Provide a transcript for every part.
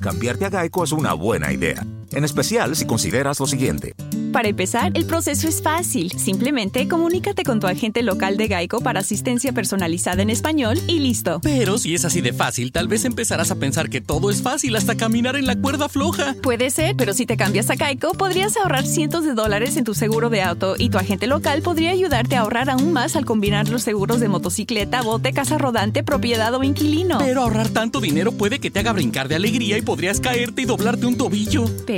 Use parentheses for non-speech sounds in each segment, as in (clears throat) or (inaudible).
Cambiarte a Geico es una buena idea, en especial si consideras lo siguiente. Para empezar, el proceso es fácil. Simplemente comunícate con tu agente local de Geico para asistencia personalizada en español y listo. Pero si es así de fácil, tal vez empezarás a pensar que todo es fácil hasta caminar en la cuerda floja. Puede ser, pero si te cambias a Geico, podrías ahorrar cientos de dólares en tu seguro de auto y tu agente local podría ayudarte a ahorrar aún más al combinar los seguros de motocicleta, bote, casa rodante, propiedad o inquilino. Pero ahorrar tanto dinero puede que te haga brincar de alegría y podrías caerte y doblarte un tobillo. Pero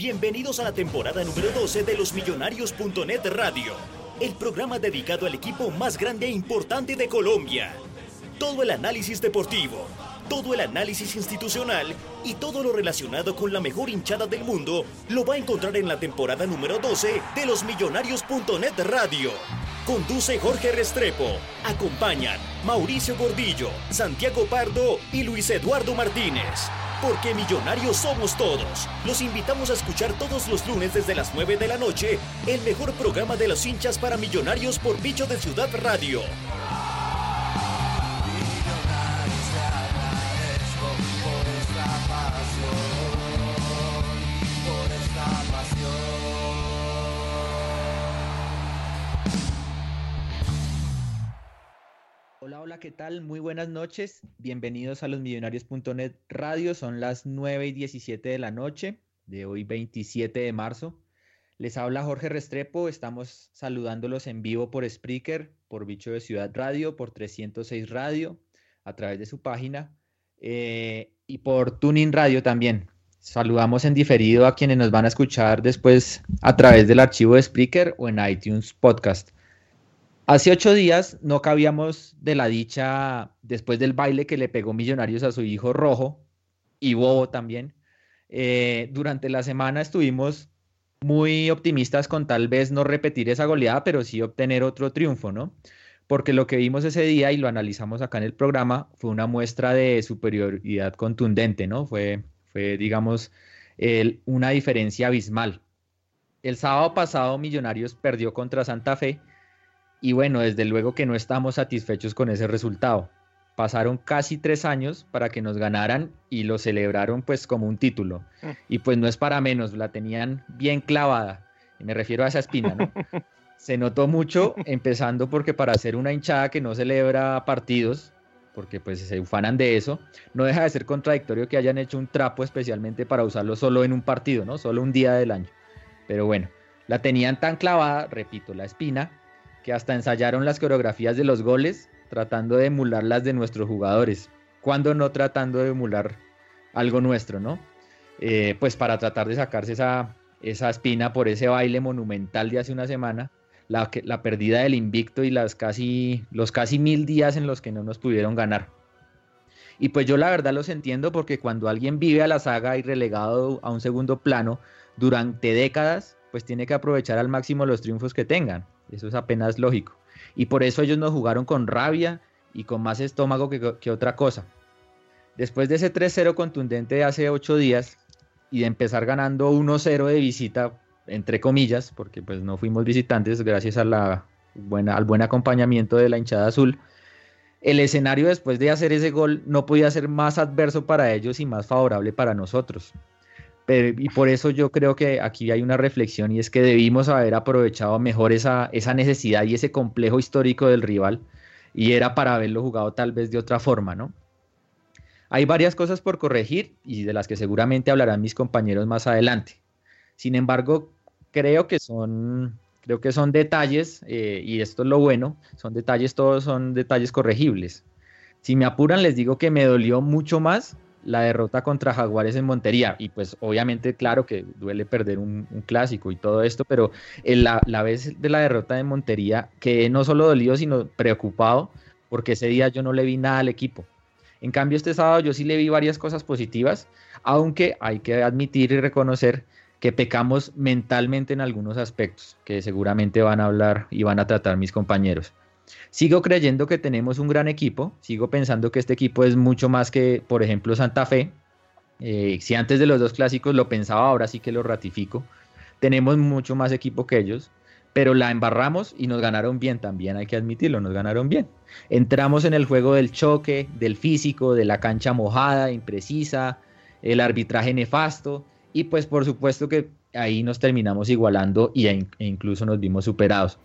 Bienvenidos a la temporada número 12 de los Millonarios.net Radio, el programa dedicado al equipo más grande e importante de Colombia. Todo el análisis deportivo, todo el análisis institucional y todo lo relacionado con la mejor hinchada del mundo lo va a encontrar en la temporada número 12 de los Millonarios.net Radio. Conduce Jorge Restrepo. Acompañan Mauricio Gordillo, Santiago Pardo y Luis Eduardo Martínez. Porque millonarios somos todos. Los invitamos a escuchar todos los lunes desde las 9 de la noche el mejor programa de los hinchas para millonarios por Bicho de Ciudad Radio. Hola, ¿qué tal? Muy buenas noches. Bienvenidos a los millonarios.net radio. Son las 9 y 17 de la noche de hoy 27 de marzo. Les habla Jorge Restrepo. Estamos saludándolos en vivo por Spreaker, por Bicho de Ciudad Radio, por 306 Radio, a través de su página eh, y por Tuning Radio también. Saludamos en diferido a quienes nos van a escuchar después a través del archivo de Spreaker o en iTunes Podcast. Hace ocho días no cabíamos de la dicha después del baile que le pegó Millonarios a su hijo Rojo y Bobo también. Eh, durante la semana estuvimos muy optimistas con tal vez no repetir esa goleada, pero sí obtener otro triunfo, ¿no? Porque lo que vimos ese día y lo analizamos acá en el programa fue una muestra de superioridad contundente, ¿no? Fue, fue digamos, una diferencia abismal. El sábado pasado Millonarios perdió contra Santa Fe y bueno, desde luego que no estamos satisfechos con ese resultado. Pasaron casi tres años para que nos ganaran y lo celebraron pues como un título. Y pues no es para menos, la tenían bien clavada. Y me refiero a esa espina, ¿no? (laughs) Se notó mucho, empezando porque para ser una hinchada que no celebra partidos, porque pues se ufanan de eso, no deja de ser contradictorio que hayan hecho un trapo especialmente para usarlo solo en un partido, ¿no? Solo un día del año. Pero bueno, la tenían tan clavada, repito, la espina, que hasta ensayaron las coreografías de los goles tratando de emular las de nuestros jugadores, cuando no tratando de emular algo nuestro, ¿no? Eh, pues para tratar de sacarse esa, esa espina por ese baile monumental de hace una semana, la, la pérdida del invicto y las casi, los casi mil días en los que no nos pudieron ganar. Y pues yo la verdad los entiendo porque cuando alguien vive a la saga y relegado a un segundo plano durante décadas, pues tiene que aprovechar al máximo los triunfos que tengan. Eso es apenas lógico. Y por eso ellos nos jugaron con rabia y con más estómago que, que otra cosa. Después de ese 3-0 contundente de hace ocho días y de empezar ganando 1-0 de visita, entre comillas, porque pues no fuimos visitantes gracias buena, al buen acompañamiento de la hinchada azul, el escenario después de hacer ese gol no podía ser más adverso para ellos y más favorable para nosotros. Y por eso yo creo que aquí hay una reflexión y es que debimos haber aprovechado mejor esa, esa necesidad y ese complejo histórico del rival y era para haberlo jugado tal vez de otra forma, ¿no? Hay varias cosas por corregir y de las que seguramente hablarán mis compañeros más adelante. Sin embargo, creo que son, creo que son detalles, eh, y esto es lo bueno, son detalles, todos son detalles corregibles. Si me apuran, les digo que me dolió mucho más la derrota contra Jaguares en Montería. Y pues obviamente, claro que duele perder un, clásico y todo esto, pero la, la, vez de la derrota de Montería, que no solo dolió, sino preocupado, porque ese día yo no le vi nada al equipo. En cambio, este sábado yo sí le vi varias cosas positivas, aunque hay que admitir y reconocer que pecamos mentalmente en algunos aspectos, que seguramente van a hablar y van a tratar mis compañeros. Sigo creyendo que tenemos un gran equipo, sigo pensando que este equipo es mucho más que, por ejemplo, Santa Fe. Eh, si antes de los dos clásicos lo pensaba, ahora sí que lo ratifico. Tenemos mucho más equipo que ellos, pero la embarramos y nos ganaron bien también, hay que admitirlo, nos ganaron bien. Entramos en el juego del choque, del físico, de la cancha mojada, imprecisa, el arbitraje nefasto y pues por supuesto que ahí nos terminamos igualando e incluso nos vimos superados.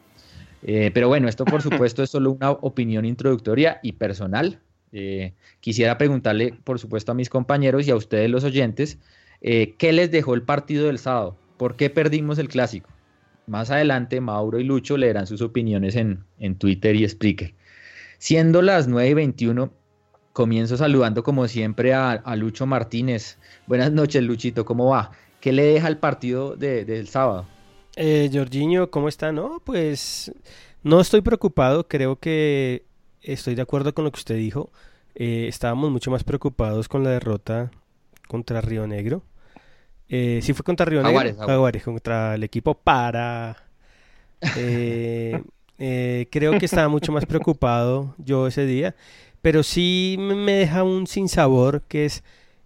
Eh, pero bueno, esto por supuesto es solo una opinión introductoria y personal. Eh, quisiera preguntarle, por supuesto, a mis compañeros y a ustedes los oyentes, eh, ¿qué les dejó el partido del sábado? ¿Por qué perdimos el clásico? Más adelante, Mauro y Lucho leerán sus opiniones en, Twitter y Spreaker. Siendo las 9 y 21, comienzo saludando como siempre a, Lucho Martínez. Buenas noches, Luchito, ¿cómo va? ¿Qué le deja el partido del sábado? Eh, Jorginho, ¿cómo está? No, pues no estoy preocupado, creo que estoy de acuerdo con lo que usted dijo. Eh, estábamos mucho más preocupados con la derrota contra Río Negro. Eh, sí fue contra Río Negro. Jaguares, contra el equipo para. (laughs) Eh, creo que estaba mucho más preocupado yo ese día. Pero sí me deja un sinsabor que es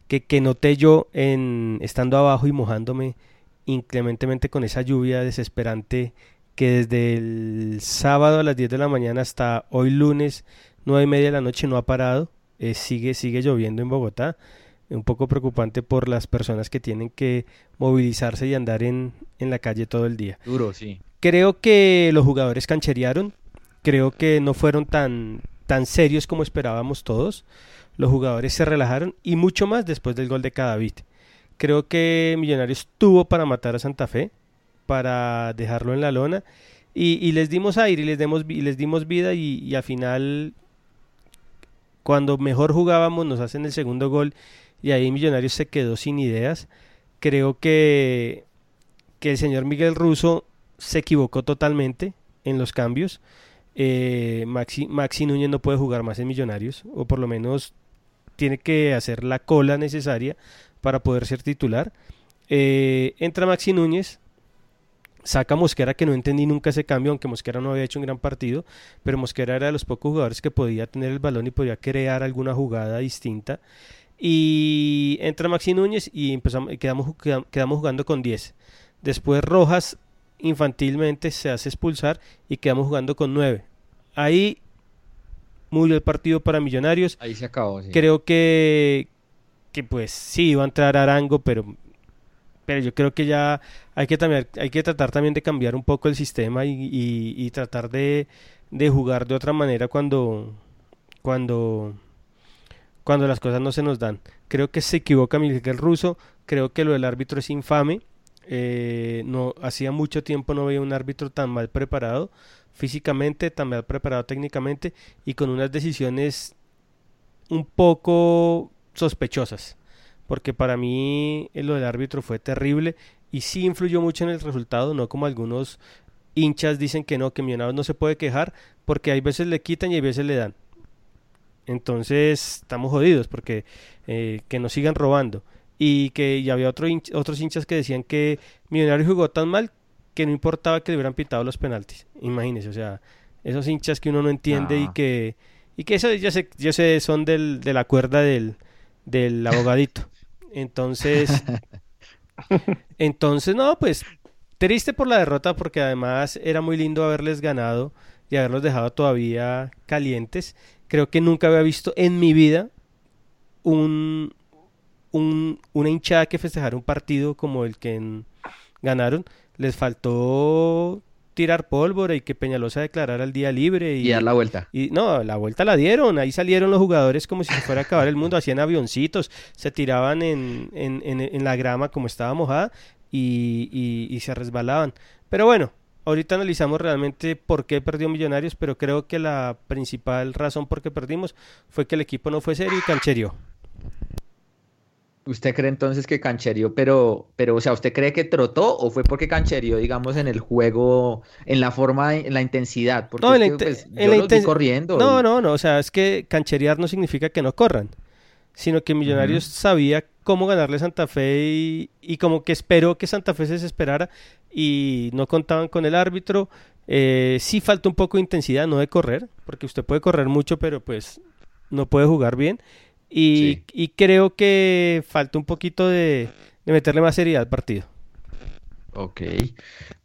que, que noté yo en estando abajo y mojándome inclementemente con esa lluvia desesperante que desde el sábado a las 10 de la mañana hasta hoy lunes 9 y media de la noche no ha parado. Eh, sigue, sigue lloviendo en Bogotá. Un poco preocupante por las personas que tienen que movilizarse y andar en, en la calle todo el día. Duro, sí. Creo que los jugadores cancherearon. Creo que no fueron tan, tan serios como esperábamos todos. Los jugadores se relajaron y mucho más después del gol de Cadavid. Creo que Millonarios tuvo para matar a Santa Fe, para dejarlo en la lona. Y, les dimos aire y les, demos, y les dimos vida y, al final, cuando mejor jugábamos, nos hacen el segundo gol y ahí Millonarios se quedó sin ideas. Creo que, que el señor Miguel Russo se equivocó totalmente en los cambios. Eh, Maxi, Maxi Núñez no puede jugar más en Millonarios, o por lo menos tiene que hacer la cola necesaria para poder ser titular. Eh, entra Maxi Núñez, saca Mosquera, que no entendí nunca ese cambio, aunque Mosquera no había hecho un gran partido, pero Mosquera era de los pocos jugadores que podía tener el balón y podía crear alguna jugada distinta. Y entra Maxi Núñez y empezamos, quedamos, quedamos jugando con 10. Después Rojas infantilmente se hace expulsar y quedamos jugando con 9. Ahí murió el partido para Millonarios. Ahí se acabó. Creo que, pues sí iba a entrar Arango, pero pero yo creo que ya hay que también hay que tratar también de cambiar un poco el sistema y, tratar de, de, jugar de otra manera cuando cuando cuando las cosas no se nos dan. Creo que se equivoca Miguel Ruso, creo que lo del árbitro es infame. Eh, no hacía mucho tiempo no veía un árbitro tan mal preparado físicamente, tan mal preparado técnicamente y con unas decisiones un poco sospechosas, porque para mí lo del árbitro fue terrible y sí influyó mucho en el resultado, no como algunos hinchas dicen que no, que Millonarios no se puede quejar, porque hay veces le quitan y hay veces le dan. Entonces estamos jodidos porque eh, que nos sigan robando. Y que ya había otro otros hinchas que decían que Millonarios jugó tan mal que no importaba que le hubieran pitado los penaltis. Imagínense, o sea, esos hinchas que uno no entiende y ah. que y que eso ya sé, yo sé son del, de la cuerda del, del abogadito. Entonces, (laughs) entonces, no, pues triste por la derrota porque además era muy lindo haberles ganado y haberlos dejado todavía calientes. Creo que nunca había visto en mi vida un, un una hinchada que festejara un partido como el que ganaron. Les faltó tirar pólvora y que Peñalosa declarara el día libre. Y, y dar la vuelta. Y no, la vuelta la dieron. Ahí salieron los jugadores como si se fuera a acabar el mundo. (laughs) Hacían avioncitos, se tiraban en, en, en, la grama como estaba mojada y, y se resbalaban. Pero bueno, ahorita analizamos realmente por qué perdió Millonarios, pero creo que la principal razón por qué perdimos fue que el equipo no fue serio y cancherió. ¿Usted cree entonces que cancherió, pero, pero, o sea, ¿usted cree que trotó o fue porque cancherió, digamos, en el juego, en la forma, en la intensidad? Porque no, en la, pues, corriendo. No, no, no, o sea, es que cancherear no significa que no corran, sino que Millonarios sabía cómo ganarle Santa Fe y, como que esperó que Santa Fe se desesperara y no contaban con el árbitro. Eh, sí falta un poco de intensidad, no de correr, porque usted puede correr mucho, pero pues no puede jugar bien. Y, creo que falta un poquito de, meterle más seriedad al partido. Ok.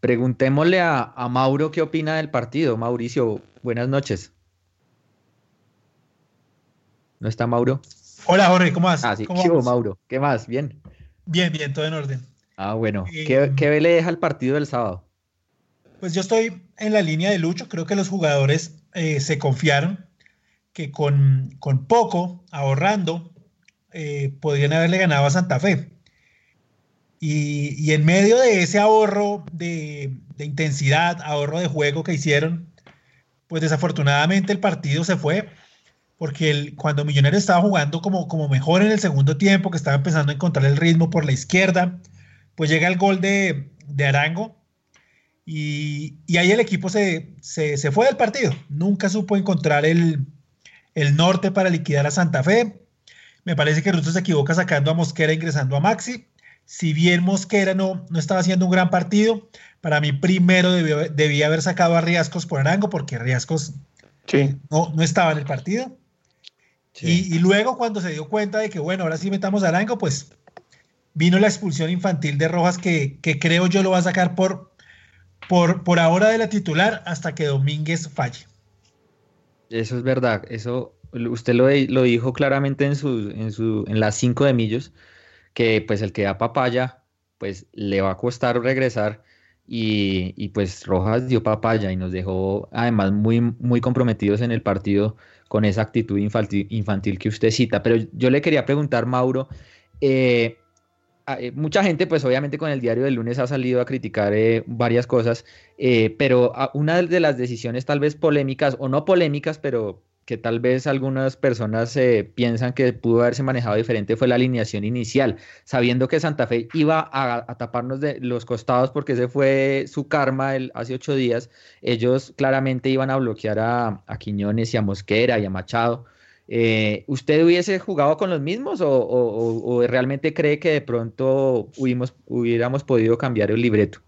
Preguntémosle a, Mauro qué opina del partido. Mauricio, buenas noches. ¿No está Mauro? Hola Jorge, ¿cómo vas? Ah, sí. ¿Cómo Mauro? ¿Qué más? ¿Bien? Bien, bien, todo en orden. Ah, bueno. Eh, ¿Qué, ¿Qué, le deja el partido del sábado? Pues yo estoy en la línea de Lucho. Creo que los jugadores eh, se confiaron que con, poco, ahorrando, eh, podrían haberle ganado a Santa Fe. Y, en medio de ese ahorro de, intensidad, ahorro de juego que hicieron, pues desafortunadamente el partido se fue, porque cuando Millonarios estaba jugando como, como mejor en el segundo tiempo, que estaba empezando a encontrar el ritmo por la izquierda, pues llega el gol de, Arango, y, ahí el equipo se, se, fue del partido. Nunca supo encontrar el, el norte para liquidar a Santa Fe. Me parece que Russo se equivoca sacando a Mosquera ingresando a Maxi. Si bien Mosquera no, no estaba haciendo un gran partido, para mí primero debía haber sacado a Riascos por Arango, porque Riascos no, no estaba en el partido. Y, luego cuando se dio cuenta de que, bueno, ahora sí metamos a Arango, pues vino la expulsión infantil de Rojas, que, creo yo lo va a sacar por, por, por ahora de la titular hasta que Domínguez falle. Eso es verdad, eso usted lo, lo dijo claramente en, su, en, su, en las cinco de Millos, que pues el que da papaya, pues le va a costar regresar y, y, pues Rojas dio papaya y nos dejó además muy, muy comprometidos en el partido con esa actitud infantil, infantil que usted cita. Pero yo le quería preguntar, Mauro, eh, eh, mucha gente, pues obviamente con el diario del lunes ha salido a criticar eh, varias cosas, eh, pero una de las decisiones tal vez polémicas o no polémicas, pero que tal vez algunas personas piensan que pudo haberse manejado diferente fue la alineación inicial, sabiendo que Santa Fe iba a, taparnos de los costados porque ese fue su karma hace ocho días, ellos claramente iban a bloquear a, a Quiñones y a Mosquera y a Machado eh, ¿Usted hubiese jugado con los mismos o, realmente cree que de pronto hubiéramos podido cambiar el libreto?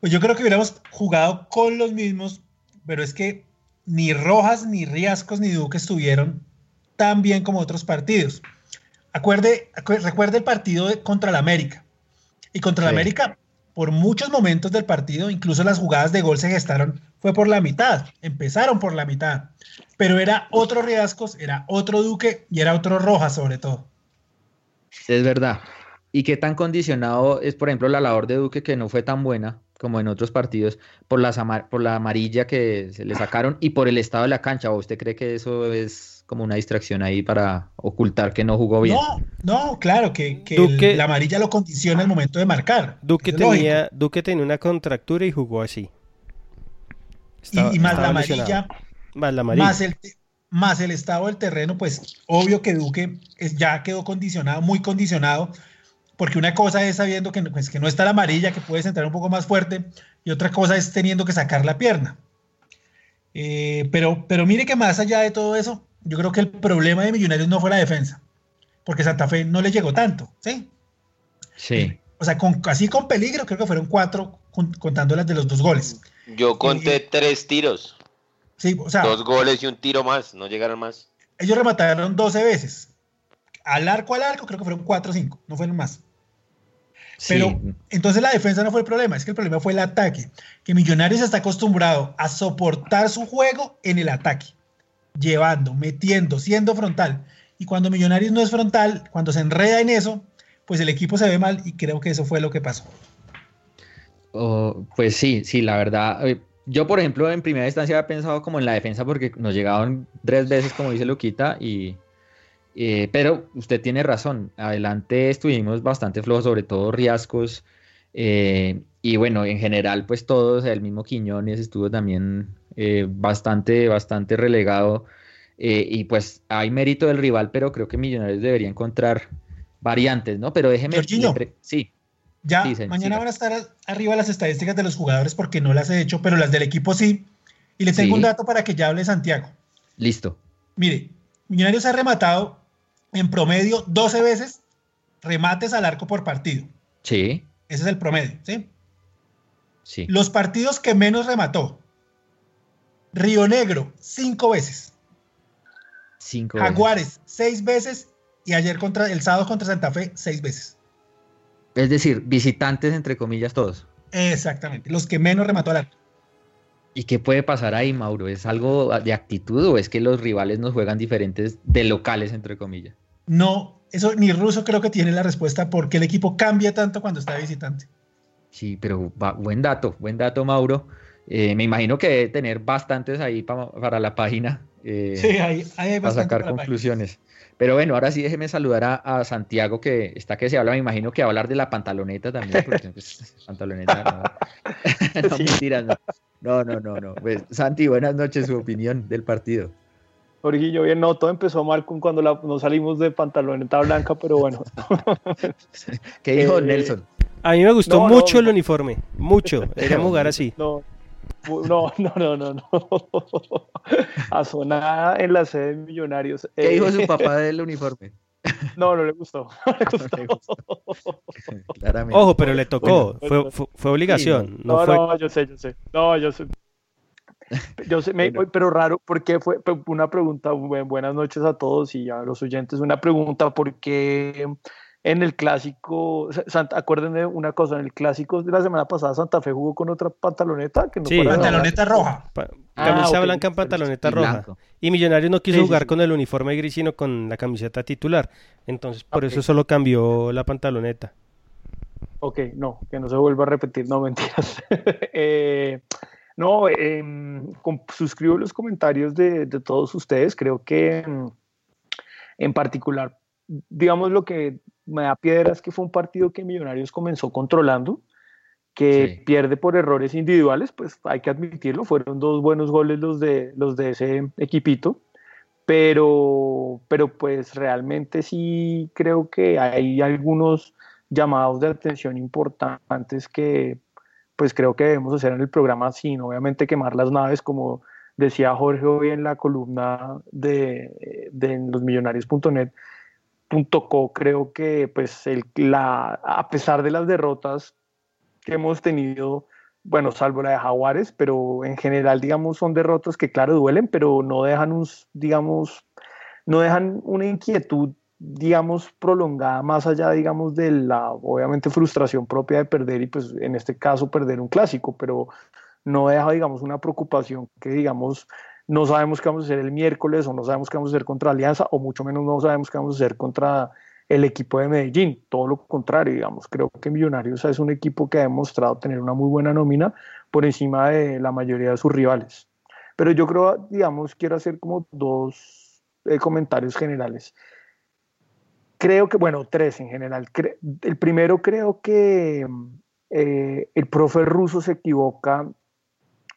Pues yo creo que hubiéramos jugado con los mismos, pero es que ni Rojas, ni Riascos, ni Duque estuvieron tan bien como otros partidos. Acuerde, recuerde el partido contra el América. Y contra el América, por muchos momentos del partido, incluso las jugadas de gol se gestaron, fue por la mitad, empezaron por la mitad pero era otro Riascos, era otro Duque y era otro Rojas sobre todo. Es verdad. ¿Y qué tan condicionado es, por ejemplo, la labor de Duque, que no fue tan buena como en otros partidos, por, las por la amarilla que se le sacaron y por el estado de la cancha? ¿O usted cree que eso es como una distracción ahí para ocultar que no jugó bien? No, no, claro, que, que la amarilla lo condiciona el momento de marcar. Duque tenía, Duque tenía una contractura y jugó así. Y, más la amarilla más, el, más el estado del terreno, pues obvio que Duque ya quedó condicionado, muy condicionado, porque una cosa es sabiendo que, pues, que no está la amarilla, que puedes entrar un poco más fuerte, y otra cosa es teniendo que sacar la pierna. Eh, pero, pero mire que más allá de todo eso, yo creo que el problema de Millonarios no fue la defensa, porque Santa Fe no le llegó tanto, ¿sí? Sí. O sea, con, así con peligro, creo que fueron cuatro, contando las de los dos goles. Yo conté eh, tres tiros. Dos goles y un tiro más, no llegaron más. Ellos remataron 12 veces. Al arco al arco creo que fueron 4 o 5, no fueron más. Pero entonces la defensa no fue el problema, es que el problema fue el ataque. Que Millonarios está acostumbrado a soportar su juego en el ataque, llevando, metiendo, siendo frontal. Y cuando Millonarios no es frontal, cuando se enreda en eso, pues el equipo se ve mal y creo que eso fue lo que pasó. Oh, pues sí, sí, la verdad. Eh, yo, por ejemplo, en primera instancia había pensado como en la defensa porque nos llegaban tres veces, como dice Luquita, y, eh, pero usted tiene razón. Adelante estuvimos bastante flojos, sobre todo Riascos. Eh, y bueno, en general, pues todos, el mismo Quiñones estuvo también bastante, bastante relegado. y pues hay mérito del rival, pero creo que Millonarios debería encontrar variantes, ¿no? Pero déjeme. Sí. Ya, mañana van a estar arriba las estadísticas de los jugadores porque no las he hecho, pero las del equipo sí. Y le tengo un dato para que ya hable Santiago. Listo. Mire, Millonarios ha rematado en promedio 12 veces remates al arco por partido. Sí. Ese es el promedio, ¿sí? Sí. Los partidos que menos remató. Río Negro, cinco veces. Cinco Jaguares, seis veces. Y ayer contra el sábado contra Santa Fe, seis veces. Es decir, visitantes entre comillas todos. Exactamente, los que menos remató al arco. ¿Y qué puede pasar ahí, Mauro? ¿Es algo de actitud o es que los rivales nos juegan diferentes de locales, entre comillas? No, eso ni Russo creo que tiene la respuesta porque el equipo cambia tanto cuando está visitante. Sí, pero buen dato, buen dato, Mauro. Eh, me imagino que debe tener bastantes ahí para la página. Eh, sí, ahí, hay Para sacar conclusiones. Pero bueno, ahora sí déjeme saludar a, Santiago, que está que se habla, me imagino que va a hablar de la pantaloneta también, porque pues, (laughs) pantaloneta no, (laughs) no mentiras, no. no, no, no, Pues, Santi, buenas noches, su opinión del partido. Jorgillo, bien, no, todo empezó mal con cuando la, nos salimos de pantaloneta blanca, pero bueno. (laughs) ¿Qué dijo eh, Nelson? A mí me gustó mucho el uniforme, mucho. Deberíamos jugar así. No, no, (laughs) no, no, no, no. A en la sede de Millonarios. ¿Qué dijo su papá (laughs) del uniforme? No, no le gustó. (laughs) No le gustó. Ojo, pero le tocó. fue, fue, obligación. no, no, no, yo sé, yo sé. No, yo sé. Yo sé, pero raro, porque fue una pregunta, buenas noches a todos y a los oyentes, una pregunta, porque en el clásico, acuérdense una cosa, en el clásico de la semana pasada Santa Fe jugó con otra pantaloneta que no sí. pantaloneta roja. camisa ah, blanca en pantaloneta roja. Y Millonarios no quiso jugar con el uniforme gris, sino con la camiseta titular. Entonces, por eso solo cambió la pantaloneta. Ok, no, que no se vuelva a repetir, no (laughs) mentiras. eh, no, em, suscribo los comentarios de, de, todos ustedes. Creo que em, en particular, digamos lo que me da piedras que fue un partido que Millonarios comenzó controlando, que pierde por errores individuales, pues hay que admitirlo, fueron dos buenos goles los de, los de ese equipito, pero, pero pues realmente sí creo que hay algunos llamados de atención importantes que pues creo que debemos hacer en el programa sin obviamente quemar las naves como decía Jorge hoy en la columna de, de losmillonarios.net, .co creo que pues el, la, a pesar de las derrotas que hemos tenido, bueno, salvo la de Jaguares, pero en general, digamos, son derrotas que claro duelen, pero no dejan un, digamos, no dejan una inquietud, digamos, prolongada más allá, digamos, de la, obviamente, frustración propia de perder y pues en este caso perder un clásico, pero no deja, digamos, una preocupación que, digamos, no sabemos qué vamos a hacer el miércoles o no sabemos qué vamos a hacer contra Alianza o mucho menos no sabemos qué vamos a hacer contra el equipo de Medellín. Todo lo contrario, digamos, creo que Millonarios es un equipo que ha demostrado tener una muy buena nómina por encima de la mayoría de sus rivales. Pero yo creo, digamos, quiero hacer como dos eh, comentarios generales. Creo que, bueno, tres en general. el primero creo que eh, el profe ruso se equivoca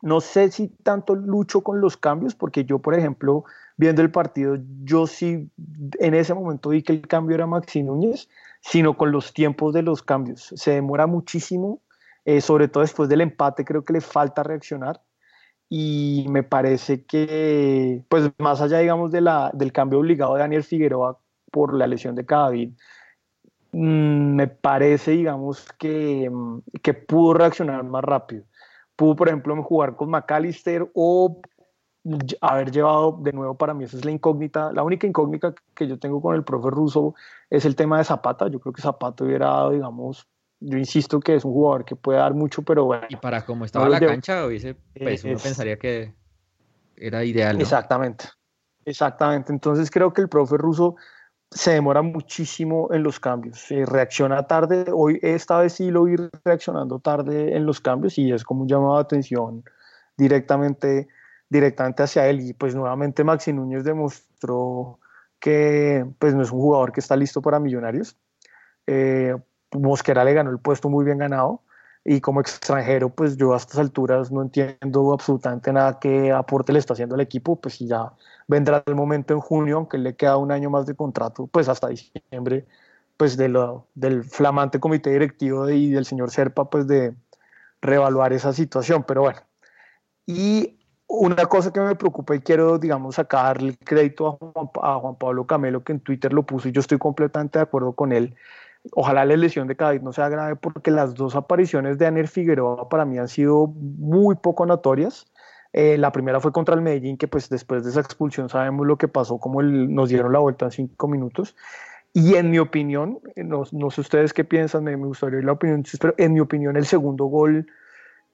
no sé si tanto lucho con los cambios, porque yo, por ejemplo, viendo el partido, yo sí en ese momento vi que el cambio era Maxi Núñez, sino con los tiempos de los cambios. Se demora muchísimo, eh, sobre todo después del empate, creo que le falta reaccionar. Y me parece que, pues más allá, digamos, de la, del cambio obligado de Daniel Figueroa por la lesión de Cadavid, mm, me parece, digamos, que, que pudo reaccionar más rápido pudo, por ejemplo, jugar con McAllister o haber llevado de nuevo para mí esa es la incógnita la única incógnita que yo tengo con el profe ruso es el tema de Zapata. Yo creo que Zapata hubiera dado digamos yo insisto que es un jugador que puede dar mucho pero bueno y para cómo estaba la cancha pues uno pensaría que era ideal exactamente exactamente. Entonces creo que el profe ruso se demora muchísimo en los cambios, se reacciona tarde, hoy esta vez sí lo vi reaccionando tarde en los cambios y es como un llamado de atención directamente, directamente hacia él. Y pues nuevamente Maxi Núñez demostró que pues no es un jugador que está listo para millonarios. Eh, Mosquera le ganó el puesto muy bien ganado y como extranjero pues yo a estas alturas no entiendo absolutamente nada que aporte le está haciendo al equipo, pues si ya vendrá el momento en junio, aunque le queda un año más de contrato, pues hasta diciembre, pues de lo, del flamante comité directivo y del señor Serpa, pues de reevaluar esa situación, pero bueno. Y una cosa que me preocupa y quiero, digamos, sacar el crédito a Juan, Pablo Camelo, que en Twitter lo puso y yo estoy completamente de acuerdo con él. Ojalá la lesión de Cádiz no sea grave porque las dos apariciones de Aner Figueroa para mí han sido muy poco notorias. Eh, la primera fue contra el Medellín, que pues después de esa expulsión sabemos lo que pasó, como nos dieron la vuelta en cinco minutos. Y en mi opinión, eh, no, no sé ustedes qué piensan, me, me gustaría oír la opinión, pero en mi opinión el segundo gol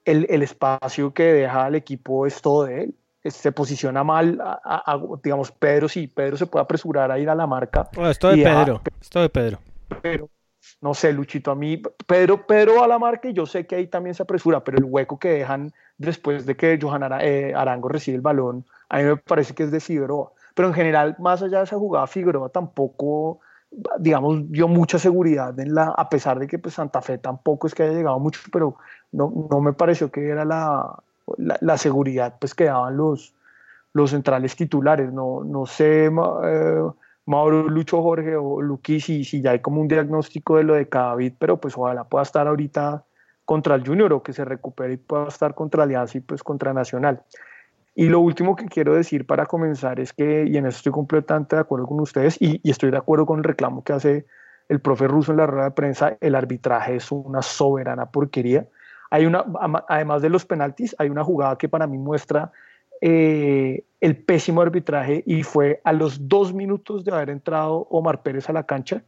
el, el, espacio que deja al equipo es todo de él. Se posiciona mal, digamos, Pedro sí, Pedro se puede apresurar a ir a la marca. esto de Pedro, esto de Pedro. Pero, no sé, Luchito, a mí, Pedro, Pedro a la marca y yo sé que ahí también se apresura, pero el hueco que dejan después de que Johan eh, Arango recibe el balón, a mí me parece que es de Figueroa. Pero en general, más allá de esa jugada, Figueroa tampoco digamos, dio mucha seguridad en la, a pesar de que pues, Santa Fe tampoco es que haya llegado mucho, pero no, no me pareció que era la, la, seguridad pues, que daban los, los centrales titulares. No, no sé, eh, Mauro, Lucho, Jorge o Luqui, si, si ya hay como un diagnóstico de lo de Cadavid, pero pues ojalá pueda estar ahorita contra el Junior o que se recupere y pueda estar contra Alianza y pues contra Nacional. Y lo último que quiero decir para comenzar es que, y en eso estoy completamente de acuerdo con ustedes, y, estoy de acuerdo con el reclamo que hace el profe ruso en la rueda de prensa, el arbitraje es una soberana porquería. Hay una, además de los penaltis, hay una jugada que para mí muestra eh, el pésimo arbitraje y fue a los dos minutos de haber entrado Omar Pérez a la cancha,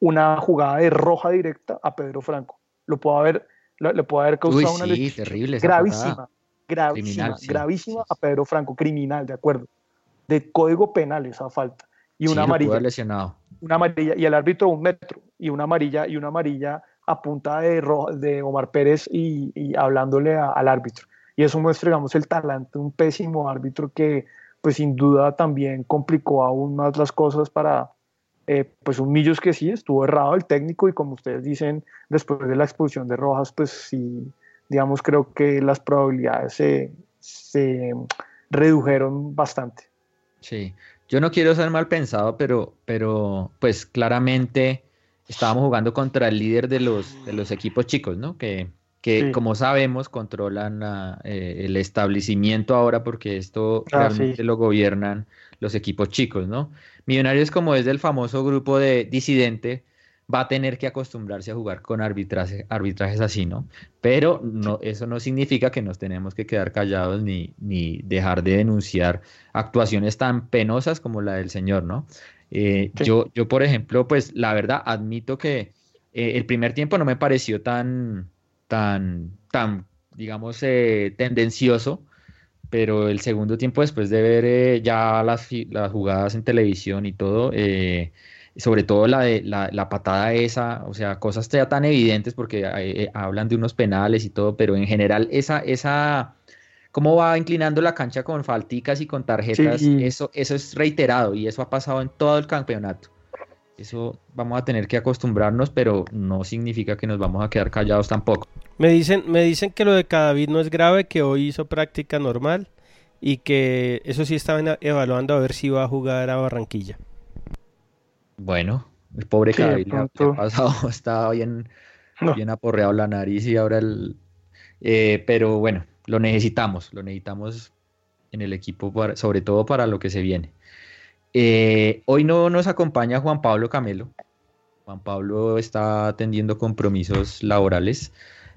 una jugada de roja directa a Pedro Franco. Lo puedo haber, le puede haber causado una lesión terrible gravísima gravísima, gravísima a Pedro Franco, criminal, de acuerdo, de código penal esa falta. Y una amarilla. Lesionado. Una amarilla, y el árbitro un metro, y una amarilla, y una amarilla a punta de, de Omar Pérez y, hablándole al árbitro. Y eso muestra, digamos, el talante de un pésimo árbitro que, pues sin duda también complicó aún más las cosas para, eh, pues un Millos que sí estuvo errado el técnico y como ustedes dicen, después de la expulsión de Rojas, pues sí digamos, creo que las probabilidades se, redujeron bastante. Sí, yo no quiero ser mal pensado, pero, pero pues claramente estábamos jugando contra el líder de los, de los equipos chicos, ¿no? Que, que como sabemos controlan eh, el establecimiento ahora porque esto ah, realmente lo gobiernan los equipos chicos, ¿no? Millonarios como es del famoso grupo de disidente, va a tener que acostumbrarse a jugar con arbitraje, arbitrajes así, ¿no? Pero no, eso no significa que nos tenemos que quedar callados ni, ni dejar de denunciar actuaciones tan penosas como la del señor, ¿no? Eh, yo, yo, por ejemplo, pues la verdad admito que eh, el primer tiempo no me pareció tan, tan, tan, digamos, eh, tendencioso, pero el segundo tiempo, después de ver ya las, las, jugadas en televisión y todo, sobre todo la de la, patada esa, o sea, cosas ya tan evidentes porque eh, hablan de unos penales y todo, pero en general esa, esa, cómo va inclinando la cancha con falticas y con tarjetas, eso, eso es reiterado y eso ha pasado en todo el campeonato. Eso vamos a tener que acostumbrarnos, pero no significa que nos vamos a quedar callados tampoco. Me dicen, me dicen que lo de Cadavid no es grave, que hoy hizo práctica normal y que eso sí estaban evaluando a ver si va a jugar a Barranquilla. Bueno, el pobre sí, ha, pasado, (laughs) estaba bien, bien aporreado la nariz y ahora el... Eh, pero bueno, lo necesitamos, lo necesitamos en el equipo, sobre todo para lo que se viene. Eh, hoy no nos acompaña Juan Pablo Camelo. Juan Pablo está atendiendo compromisos laborales,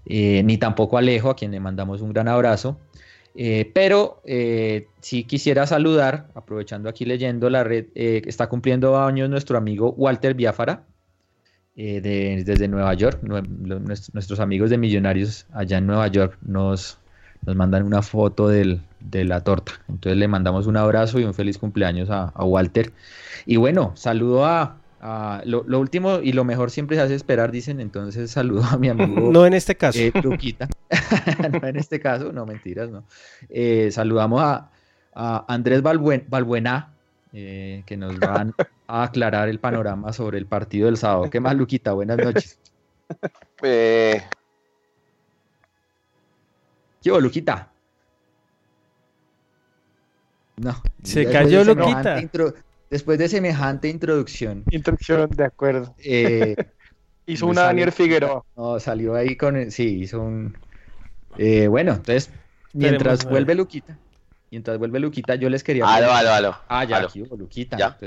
eh, ni tampoco Alejo, a quien le mandamos un gran abrazo. Eh, pero si quisiera saludar, aprovechando aquí leyendo la red, está cumpliendo años nuestro amigo Walter Biafara, desde Nueva York. nuestros amigos de Millonarios allá en Nueva York nos, nos mandan una foto del, de la torta. Entonces le mandamos un abrazo y un feliz cumpleaños a, Walter. Y bueno, saludo a, lo, último y lo mejor siempre se hace esperar, dicen. Entonces (laughs) saludo a mi (laughs) amigo. No en este caso. Eh, (laughs) no en este caso, no mentiras, no. Eh, saludamos a, Andrés Balbuena, eh, que nos van a aclarar el panorama sobre el partido del sábado. ¿Qué más, Luquita? Buenas noches. Eh... ¿Qué Luquita? No. Se cayó Luquita. Después de semejante introducción. Introducción, de acuerdo. Eh, (laughs) hizo una Daniel Figueroa. No, salió ahí con. Sí, hizo un. Eh, bueno, entonces, mientras vuelve Luquita, mientras vuelve Luquita, yo les quería. Aló, aló, aló. Ah, ya, aquí hubo Luquita. Ya.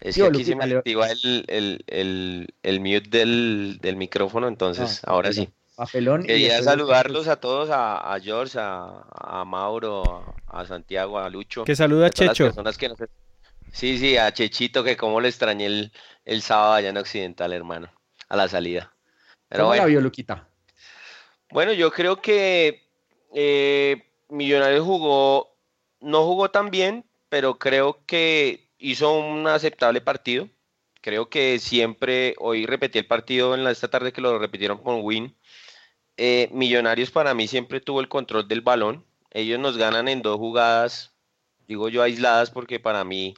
es que aquí se me activa el, el, el, el, mute del, del micrófono, entonces, ah, ahora sí. Papelón. Quería saludarlos a todos, a, a George, a, a Mauro, a, Santiago, a Lucho. Que saluda a Checho. que Sí, sí, a Chechito, que como le extrañé el, el sábado allá en Occidental, hermano, a la salida. Pero ¿Cómo la vio, Luquita? Bueno, yo creo que eh, Millonarios jugó, no jugó tan bien, pero creo que hizo un aceptable partido. Creo que siempre, hoy repetí el partido en la, esta tarde que lo repitieron con Win. Eh, Millonarios para mí siempre tuvo el control del balón. Ellos nos ganan en dos jugadas, digo yo aisladas, porque para mí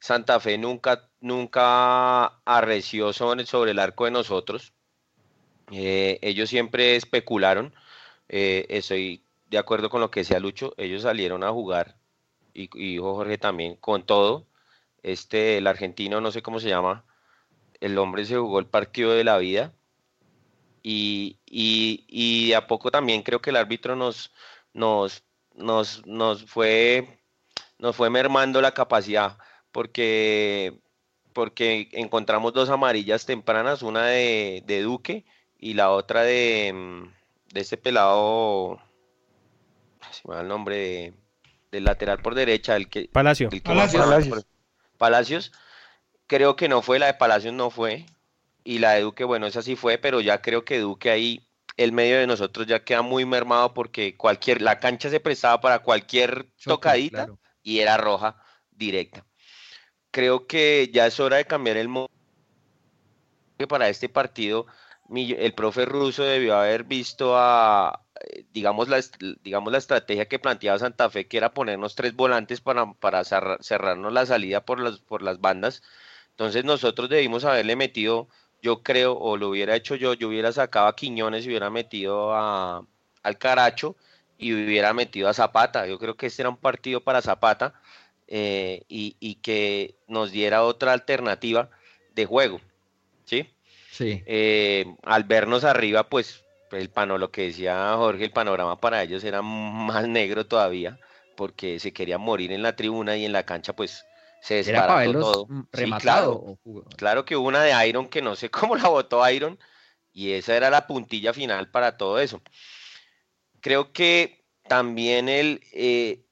Santa Fe nunca, nunca arreció sobre, sobre el arco de nosotros. Eh, ellos siempre especularon. Eh, estoy de acuerdo con lo que decía Lucho. Ellos salieron a jugar, y, y Jorge también, con todo. Este, el argentino, no sé cómo se llama, el hombre se jugó el partido de la vida y, y, a poco también creo que el árbitro nos, nos, nos, nos, fue, nos fue mermando la capacidad, porque, porque encontramos dos amarillas tempranas, una de, Duque y la otra de, mm, de este pelado, se me da el nombre de, del lateral por derecha, el que... Palacio. Palacios. Palacios. Creo que no fue, la de Palacios no fue y la de Duque, bueno, esa sí fue, pero ya creo que Duque ahí, el medio de nosotros ya queda muy mermado porque cualquier, la cancha se prestaba para cualquier tocadita y era roja directa. Creo que ya es hora de cambiar el modo para este partido el profe ruso debió haber visto a, digamos la, digamos, la estrategia que planteaba Santa Fe, que era ponernos tres volantes para, para cerrarnos la salida por las, por las bandas. Entonces nosotros debimos haberle metido yo creo, o lo hubiera hecho yo, yo hubiera sacado a Quiñones y hubiera metido a, al Caracho y hubiera metido a Zapata. Yo creo que este era un partido para Zapata eh, y, que nos diera otra alternativa de juego. ¿Sí? Sí. Eh, al vernos arriba, pues el pano, lo que decía Jorge, el panorama para ellos era más negro todavía, porque se querían morir en la tribuna y en la cancha, pues se desbarató todo. Rematado. claro, que hubo una de Iron que no sé (laughs) cómo la votó Iron y esa era la puntilla final para todo eso. Creo que también el eh,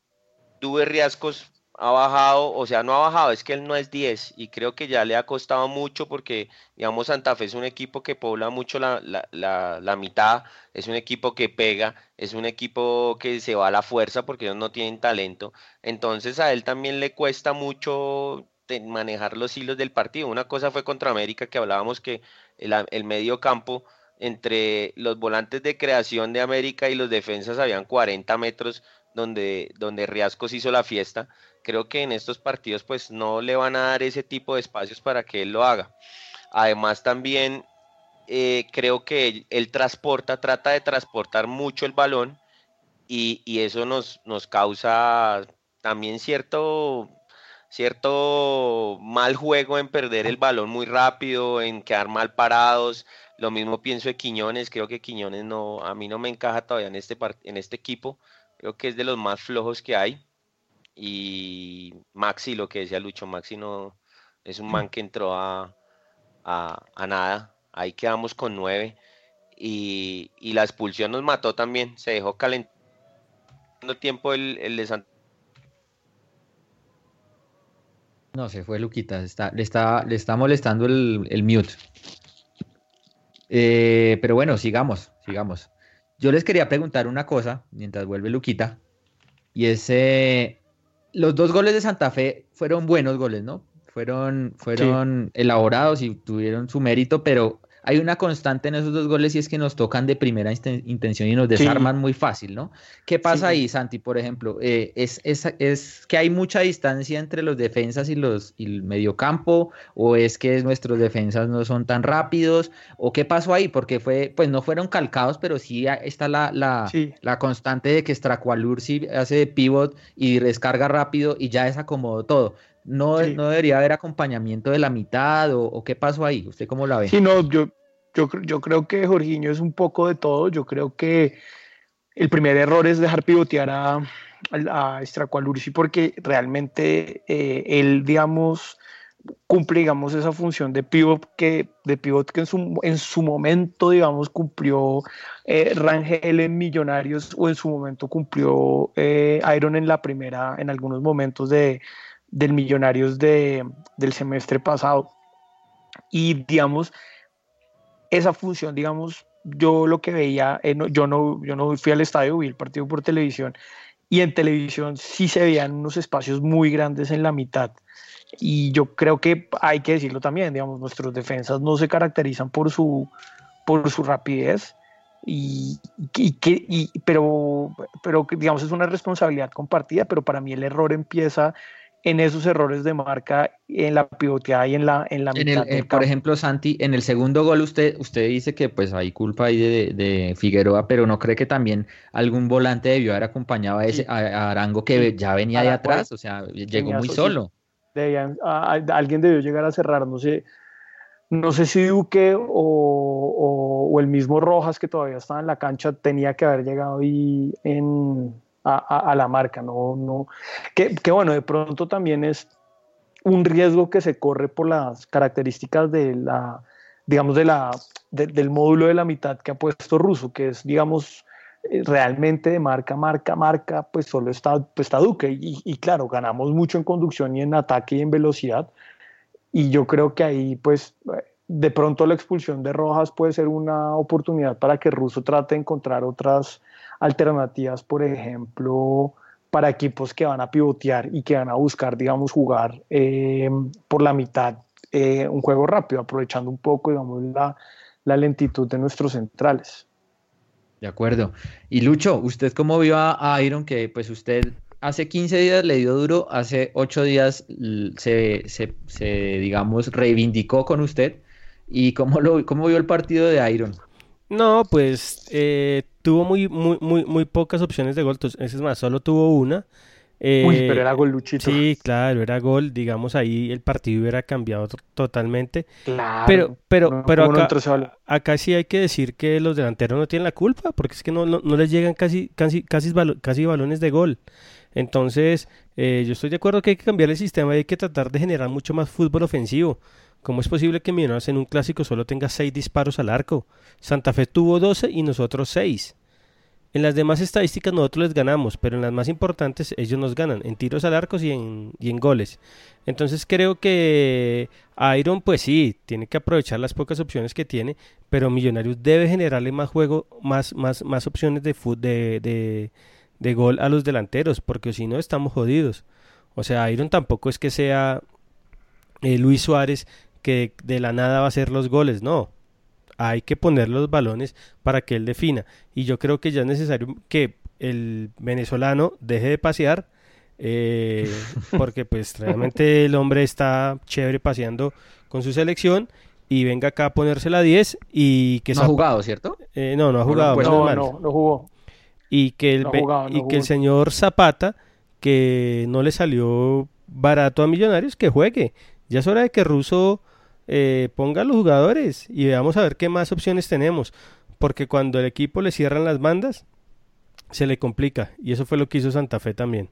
Dube Riascos ha bajado, o sea, no ha bajado, es que él no es 10 y creo que ya le ha costado mucho porque, digamos, Santa Fe es un equipo que pobla mucho la, la, mitad, es un equipo que pega, es un equipo que se va a la fuerza porque ellos no tienen talento, entonces a él también le cuesta mucho manejar los hilos del partido. Una cosa fue contra América que hablábamos que el, el medio campo entre los volantes de creación de América y los defensas habían 40 metros donde, donde Riascos hizo la fiesta creo que en estos partidos pues no le van a dar ese tipo de espacios para que él lo haga. Además también eh, creo que él, transporta, trata de transportar mucho el balón y, eso nos, nos causa también cierto, cierto mal juego en perder el balón muy rápido, en quedar mal parados. Lo mismo pienso de Quiñones, creo que Quiñones no, a mí no me encaja todavía en este, en este equipo, creo que es de los más flojos que hay. Y Maxi, lo que decía Lucho, Maxi no es un man que entró a, a, nada. Ahí quedamos con nueve. Y, la expulsión nos mató también. Se dejó calentando tiempo el, el de Santa No, se fue Luquita, está, le, está, le está molestando el, el mute. Eh, pero bueno, sigamos, sigamos. Yo les quería preguntar una cosa mientras vuelve Luquita. Y ese, los dos goles de Santa Fe fueron buenos goles, ¿no? Fueron, fueron elaborados y tuvieron su mérito, pero hay una constante en esos dos goles y es que nos tocan de primera intención y nos desarman muy fácil, ¿no? ¿Qué pasa ahí, Santi, por ejemplo? Eh, es, es, que hay mucha distancia entre los defensas y, los, y el mediocampo? ¿O es que nuestros defensas no son tan rápidos? ¿O qué pasó ahí? Porque fue, pues no fueron calcados, pero sí está la, la, la constante de que Stracualur sí hace de pivot y descarga rápido y ya desacomodó todo. No, no debería haber acompañamiento de la mitad o, qué pasó ahí. ¿Usted cómo la ve? Sí, no, yo, yo, yo creo que Jorginho es un poco de todo. Yo creo que el primer error es dejar pivotear a, a, porque realmente eh, él, digamos, cumple, digamos, esa función de pivot que, de pivot que en, su, en su momento, digamos, cumplió eh, Rangel en Millonarios o en su momento cumplió eh, Iron en la primera, en algunos momentos de, del Millonarios de, del semestre pasado. Y digamos, esa función, digamos, yo lo que veía, eh, yo, no, yo no fui al estadio, vi el partido por televisión, y en televisión sí se veían unos espacios muy grandes en la mitad. Y yo creo que hay que decirlo también, digamos, nuestros defensas no se caracterizan por su, por su rapidez, y, y, y, pero, pero digamos es una responsabilidad compartida, pero para mí el error empieza en esos errores de marca en la pivoteada y en la en la mitad eh, Por ejemplo, Santi, en el segundo gol usted usted dice que pues hay culpa ahí de, Figueroa, pero no cree que también algún volante debió haber acompañado a, ese, a, Arango que ya venía de atrás, o sea, llegó muy solo. alguien debió llegar a cerrar, no sé, no sé si Duque o, o, el mismo Rojas que todavía estaba en la cancha tenía que haber llegado ahí en a, la marca, no, no, que, bueno, de pronto también es un riesgo que se corre por las características de la, digamos, de la, del módulo de la mitad que ha puesto Russo, que es, digamos, eh, realmente de marca, marca, marca, pues solo está, pues está Duque. Y, y, claro, ganamos mucho en conducción y en ataque y en velocidad. Y yo creo que ahí, pues, de pronto la expulsión de Rojas puede ser una oportunidad para que Russo trate de encontrar otras alternativas, por ejemplo, para equipos que van a pivotear y que van a buscar, digamos, jugar eh, por la mitad eh, un juego rápido, aprovechando un poco, digamos, la, lentitud de nuestros centrales. De acuerdo. Y Lucho, ¿usted cómo vio a, Iron que pues usted hace 15 días le dio duro, hace 8 días se, se, se, digamos, reivindicó con usted? ¿Y cómo, lo, cómo vio el partido de Iron? No, pues eh, tuvo muy, muy, muy, muy pocas opciones de gol. Es más, solo tuvo una. Uy, pero era gol Luchito. Sí, claro, era gol. Digamos, ahí el partido hubiera cambiado totalmente. Claro. Pero, pero, pero acá, acá, sí hay que decir que los delanteros no tienen la culpa, porque es que no, no, les llegan casi, casi, casi, casi balones de gol. Entonces, eh, yo estoy de acuerdo que hay que cambiar el sistema y hay que tratar de generar mucho más fútbol ofensivo. ¿Cómo es posible que Millonarios en un clásico solo tenga 6 disparos al arco? Santa Fe tuvo 12 y nosotros 6. En las demás estadísticas nosotros les ganamos, pero en las más importantes ellos nos ganan, en tiros al arco y en, y en goles. Entonces creo que Iron, pues sí, tiene que aprovechar las pocas opciones que tiene, pero Millonarios debe generarle más juego, más, más, más opciones de, de, de, gol a los delanteros, porque si no estamos jodidos. O sea, Iron tampoco es que sea eh, Luis Suárez que de la nada va a hacer los goles, no. Hay que poner los balones para que él defina. Y yo creo que ya es necesario que el venezolano deje de pasear, eh, porque pues (laughs) realmente el hombre está chévere paseando con su selección y venga acá a ponerse la 10 y que... No ha jugado, ¿cierto? Eh, no, no ha jugado. Pues, no, no, no, jugó. Y que el, y que el señor Zapata, que no le salió barato a Millonarios, que juegue. Ya es hora de que Russo eh, ponga a los jugadores y veamos a ver qué más opciones tenemos. Porque cuando el equipo le cierran las bandas, se le complica. Y eso fue lo que hizo Santa Fe también.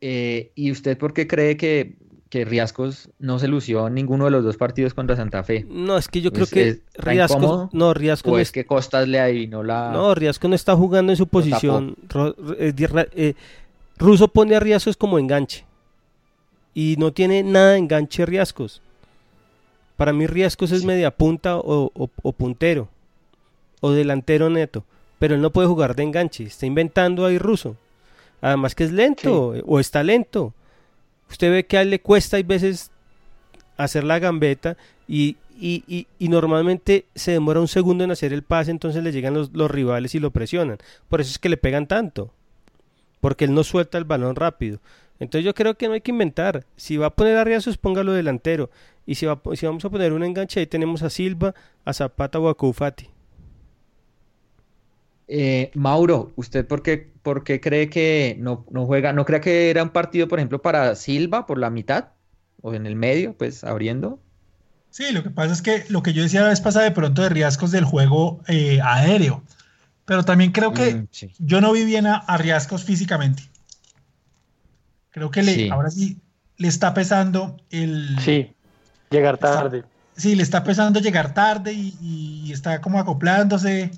Eh, ¿Y usted por qué cree que, que, Riascos no se lució en ninguno de los dos partidos contra Santa Fe? No, es que yo creo que Riascos. No, Riascos. ¿O es que Costas le adivinó la. No, Riascos no está jugando en su posición. Eh, Ruso pone a Riascos como enganche y no tiene nada de enganche Riascos. Para mí Riascos es media punta o, puntero o delantero neto. pero él no puede jugar de enganche, está inventando ahí ruso. Además que es lento o está lento. Usted ve que a él le cuesta hay veces hacer la gambeta y, y, y, normalmente se demora un segundo en hacer el pase, entonces le llegan los, los, rivales y lo presionan. Por eso es que le pegan tanto, porque él no suelta el balón rápido. Entonces yo creo que no hay que inventar. Si va a poner a Riazos, póngalo delantero. Y si, va, si vamos a poner un enganche, ahí tenemos a Silva, a Zapata o a Koufati. Eh, Mauro, ¿usted por qué, por qué cree que no, no, juega? ¿No cree que era un partido, por ejemplo, para Silva por la mitad? ¿O en el medio, pues abriendo? Sí, lo que pasa es que lo que yo decía la vez pasada de pronto de riesgos del juego eh, aéreo. Pero también creo que mm, yo no vi bien a, riesgos físicamente. Creo que le, ahora sí le está pesando el. Sí, llegar tarde. sí, le está pesando llegar tarde y, está como acoplándose.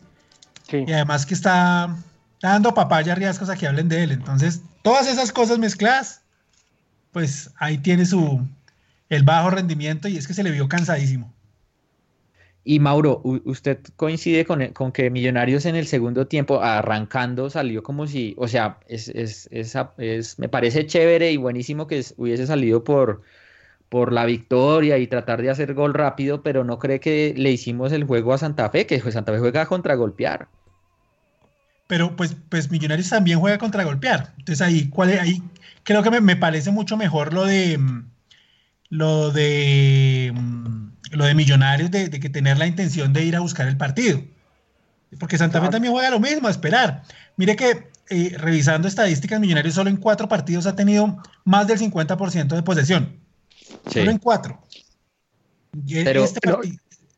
Y además que está dando papaya a riesgos a que hablen de él. Entonces, todas esas cosas mezcladas, pues ahí tiene su, el bajo rendimiento y es que se le vio cansadísimo. Y Mauro, ¿usted coincide con, con, que Millonarios en el segundo tiempo, arrancando, salió como si, o sea, es, es, es, me parece chévere y buenísimo que hubiese salido por, por la victoria y tratar de hacer gol rápido, pero no cree que le hicimos el juego a Santa Fe, que Santa Fe juega contra golpear. Pero pues, pues Millonarios también juega contra golpear. Entonces ahí, ¿cuál ahí creo que me, me parece mucho mejor lo de mm, lo de, mm, lo de Millonarios, de, que tener la intención de ir a buscar el partido. Porque Santa Fe también juega lo mismo, a esperar. Mire que eh, revisando estadísticas, Millonarios solo en cuatro partidos ha tenido más del 50% de posesión. Solo en cuatro. Pero, este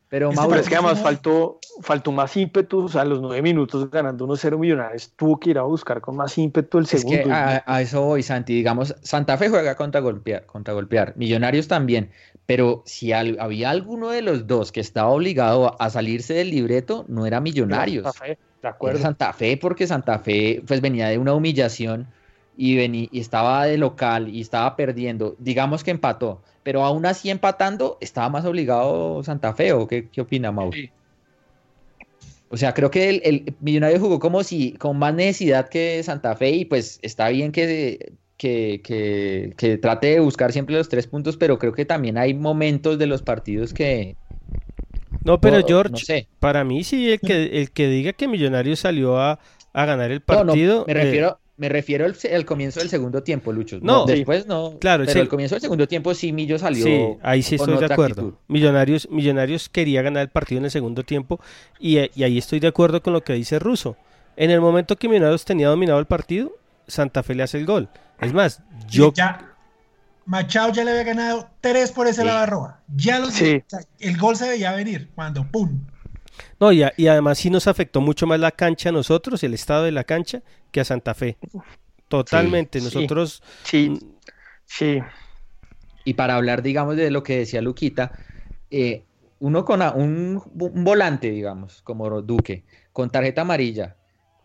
pero este Mauro, es que además faltó, faltó más ímpetu, a los nueve minutos ganando 1-0 Millonarios, tuvo que ir a buscar con más ímpetu el segundo. a, eso voy, Santi, digamos, Santa Fe juega contra golpear, contra golpear, Millonarios también, pero si había alguno de los dos que estaba obligado a salirse del libreto, no era Millonarios. Santa Fe, de acuerdo. Era Santa Fe, porque Santa Fe pues venía de una humillación y, y estaba de local y estaba perdiendo, digamos que empató pero aún así empatando, estaba más obligado Santa Fe, ¿o qué, qué opina Mauro? O sea, creo que el, Millonario jugó como si con más necesidad que Santa Fe y pues está bien que, que, que, trate de buscar siempre los tres puntos, pero creo que también hay momentos de los partidos que... No, pero George, para mí sí, el que, el que diga que Millonarios salió a, ganar el partido... me refiero... Eh, me refiero al, comienzo del segundo tiempo, Lucho. No, después no. Claro, pero el comienzo del segundo tiempo sí Millo salió. Sí, ahí sí estoy de acuerdo. Millonarios, Millonarios quería ganar el partido en el segundo tiempo y, ahí estoy de acuerdo con lo que dice Russo. En el momento que Millonarios tenía dominado el partido, Santa Fe le hace el gol. Es más, yo. Ya, Machado ya le había ganado tres por ese lado roja. Ya lo sí. el gol se veía venir cuando ¡pum! No, y, y, además sí nos afectó mucho más la cancha a nosotros, el estado de la cancha, que a Santa Fe. Totalmente, nosotros... Sí, sí. Y para hablar, digamos, de lo que decía Luquita, eh, uno con un, volante, digamos, como Duque, con tarjeta amarilla,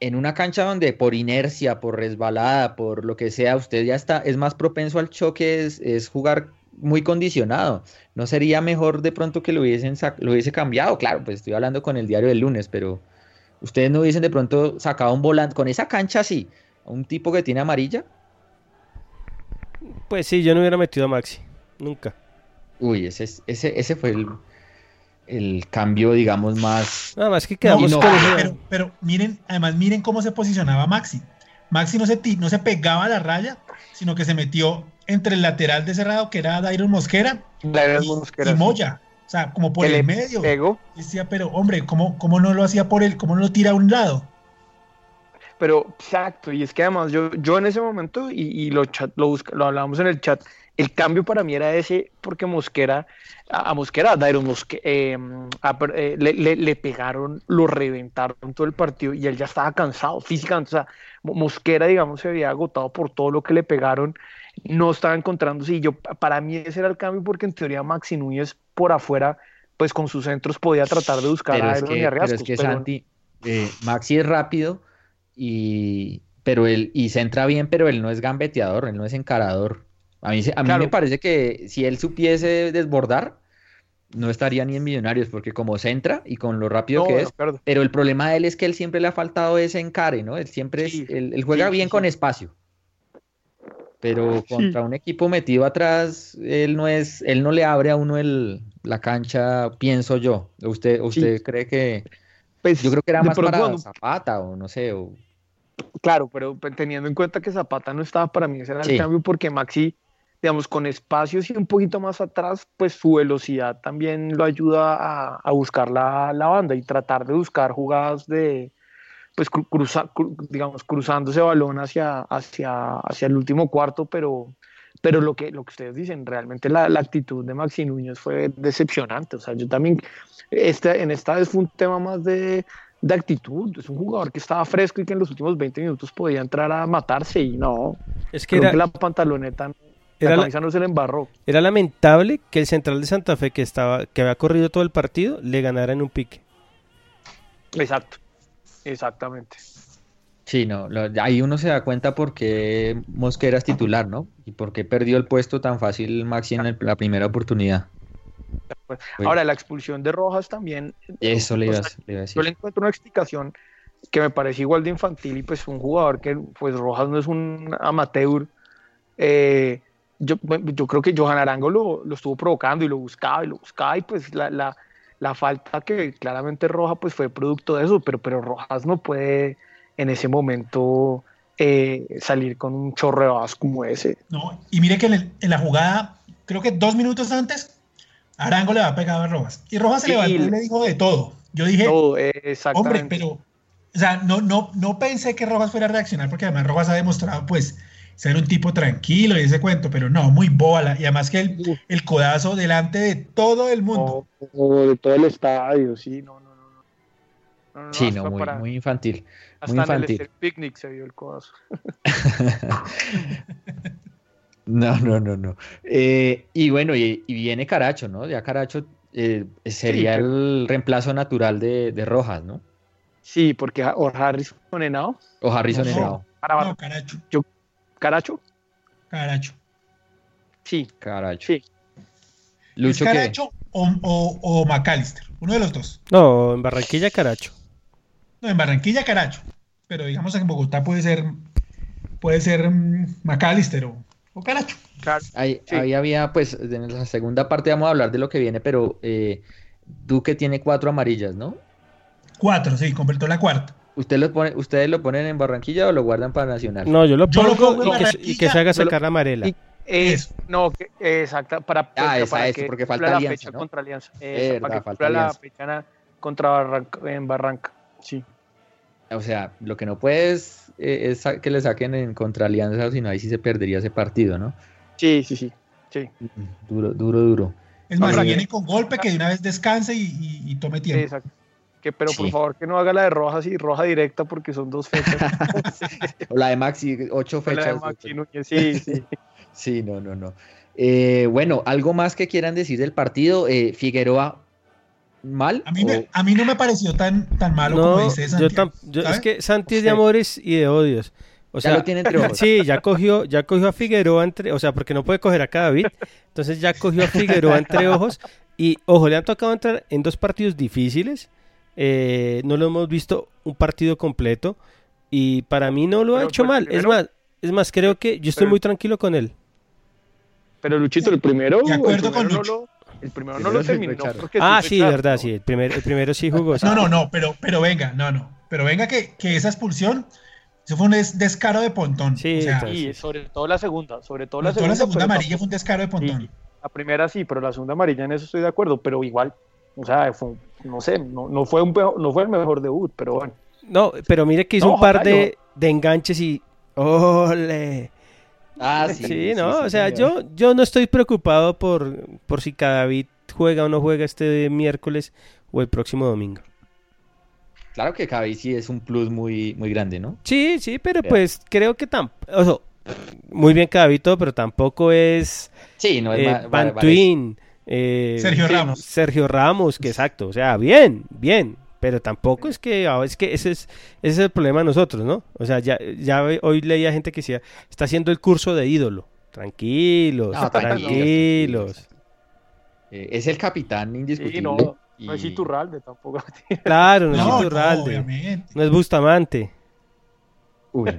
en una cancha donde por inercia, por resbalada, por lo que sea, usted ya está, es más propenso al choque, es, es jugar muy condicionado. ¿No sería mejor de pronto que lo hubiesen lo hubiese cambiado? Claro, pues estoy hablando con el diario del lunes, pero ustedes no hubiesen de pronto sacado un volante con esa cancha así, un tipo que tiene amarilla. Pues sí, yo no hubiera metido a Maxi, nunca. Uy, ese, ese, ese fue el, el cambio, digamos, más. Nada más que quedamos pero, pero, miren, además, miren cómo se posicionaba Maxi. Maxi no se, no se pegaba a la raya, sino que se metió entre el lateral de cerrado, que era Dairon Mosquera, y, Moya. O sea, como por el medio. Decía, pero hombre, ¿cómo, ¿cómo no lo hacía por él? ¿Cómo no lo tira a un lado? Pero exacto, y es que además yo, yo en ese momento, y, lo, chat, lo, lo hablábamos en el chat, el cambio para mí era ese, porque Mosquera, a, Mosquera, a Dairon Mosquera, em, eh, le, le, pegaron, lo reventaron todo el partido y él ya estaba cansado físicamente. O sea, Mosquera, digamos, se había agotado por todo lo que le pegaron no estaba encontrándose y yo, para mí ese era el cambio porque en teoría Maxi Núñez por afuera, pues con sus centros podía tratar de buscar a Iron y a Pero es que Santi, eh, Maxi es rápido y, pero él, y se entra bien, pero él no es gambeteador, él no es encarador. A mí, a mí me parece que si él supiese desbordar, no estaría ni en Millonarios, porque como centra y con lo rápido que es, pero el problema de él es que él siempre le ha faltado ese encare, ¿no? Él siempre es, él, juega bien con espacio. Pero contra un equipo metido atrás, él no es, él no le abre a uno el, la cancha, pienso yo. ¿Usted, usted cree que pues, yo creo que era más para Zapata o no sé, o... Claro, pero teniendo en cuenta que Zapata no estaba para mí, ese era el cambio porque Maxi digamos, con espacios y un poquito más atrás, pues su velocidad también lo ayuda a, buscar la, banda y tratar de buscar jugadas de, pues digamos, cruzando ese balón hacia, hacia, hacia el último cuarto, pero, pero lo que, lo que ustedes dicen, realmente la, actitud de Maxi Núñez fue decepcionante. O sea, yo también, este, en esta vez fue un tema más de, de actitud. Es un jugador que estaba fresco y que en los últimos 20 minutos podía entrar a matarse y no. Es que, era... la pantaloneta era no se le embarró. Era lamentable que el central de Santa Fe, que, estaba, que había corrido todo el partido, le ganara en un pique. Exacto, exactamente. Sí, no, ahí uno se da cuenta por qué Mosquera es titular, ¿no? Y por qué perdió el puesto tan fácil Maxi en la primera oportunidad. Ahora, la expulsión de Rojas también. Eso le iba, a decir. Yo le encuentro una explicación que me parece igual de infantil y pues un jugador que, pues Rojas no es un amateur. Eh, yo, yo creo que Johan Arango lo, lo, estuvo provocando y lo buscaba y lo buscaba y pues la, la, la, falta que claramente Roja pues fue producto de eso, pero, pero Rojas no puede en ese momento eh, salir con un chorro de como ese. No, y mire que en, la jugada, creo que dos minutos antes, Arango le va a pegar a Rojas. Y Rojas se levantó y le dijo de todo. Yo dije, hombre, pero, o sea, no, no, no pensé que Rojas fuera a reaccionar porque además Rojas ha demostrado pues ser un tipo tranquilo y ese cuento, pero no, muy bola. Y además que el, el codazo delante de todo el mundo. de todo el estadio, sí, no, no, no. sí, no, muy, muy infantil. Hasta muy infantil. en el picnic se vio el codazo. (laughs) no, no, no, no. Eh, y bueno, y, viene Caracho, ¿no? Ya Caracho eh, sería el reemplazo natural de, de, Rojas, ¿no? Sí, porque o Harrison Henao. O Harrison Henao. No, Caracho. Yo ¿Caracho? Caracho. Sí. Caracho. Sí. Lucho Caracho o, o, o, McAllister? Uno de los dos. No, en Barranquilla Caracho. No, en Barranquilla Caracho. Pero digamos que en Bogotá puede ser puede ser mm, McAllister o, o Caracho. Ahí, había, pues, en la segunda parte vamos a hablar de lo que viene, pero eh, Duque tiene cuatro amarillas, ¿no? Cuatro, sí, completó la cuarta. ¿Usted lo pone, ¿Ustedes lo ponen en Barranquilla o lo guardan para Nacional? No, yo lo pongo, y, que, se haga sacar la amarela. es, no, que, exacto, para, ah, esa es, porque falta la alianza, fecha contra Alianza. para que falta la fecha contra Barranca, en Barranca, sí. O sea, lo que no puedes eh, es que le saquen en contra Alianza, sino ahí sí se perdería ese partido, ¿no? Sí, sí, sí. sí. Duro, duro, duro. Es más, viene con golpe que de una vez descanse y, y tome tiempo. exacto pero por favor que no haga la de rojas y roja directa porque son dos fechas. (laughs) o la de Maxi, ocho fechas. La de Maxi Núñez, sí, sí. (laughs) sí, no, no, no. Eh, bueno, ¿algo más que quieran decir del partido? Eh, Figueroa, ¿mal? A mí, a mí no me pareció tan, tan malo como dice Santi. Yo es que Santi es de amores y de odios. O sea, ya lo tiene entre ojos. Sí, ya cogió, ya cogió a Figueroa entre, o sea, porque no puede coger a David, entonces ya cogió a Figueroa entre ojos y ojo, le han tocado entrar en dos partidos difíciles eh, no lo hemos visto un partido completo y para mí no lo ha hecho mal. es más, es más, creo que yo estoy muy tranquilo con él. Pero Luchito, el primero, de acuerdo con Lucho. el primero no lo terminó. Ah, sí, verdad, sí. El, primer, el primero sí jugó. No, no, no, pero, pero venga, no, no. Pero venga que, que esa expulsión, eso fue un descaro de Pontón. Sí, sobre todo la segunda. Sobre todo la segunda, la segunda amarilla fue un descaro de Pontón. la primera sí, pero la segunda amarilla en eso estoy de acuerdo. Pero igual, o sea, fue, no sé, no, no, fue un, no fue el mejor debut, pero bueno. No, pero mire que hizo un par de, de, enganches y... ¡Ole! Ah, (laughs) sí. Sí, no, o sea, yo, yo no estoy preocupado por, por si David juega o no juega este miércoles o el próximo domingo. Claro que Cadavid sí es un plus muy, muy grande, ¿no? Sí, sí, pero, pues creo que tampoco... O sea, muy bien Cadavid pero tampoco es... Sí, no es eh, Van Twin, eh, Sergio Ramos. Sergio Ramos, que exacto. O sea, bien, bien. Pero tampoco es que, ah, es que ese es, ese es el problema de nosotros, ¿no? O sea, ya, ya hoy leía gente que decía, está haciendo el curso de ídolo. Tranquilos, tranquilos. Eh, es el capitán indiscutible. Sí, no, no es Iturralde tampoco. (laughs) Claro, no, No, es no, Iturralde, no es Bustamante. Uy,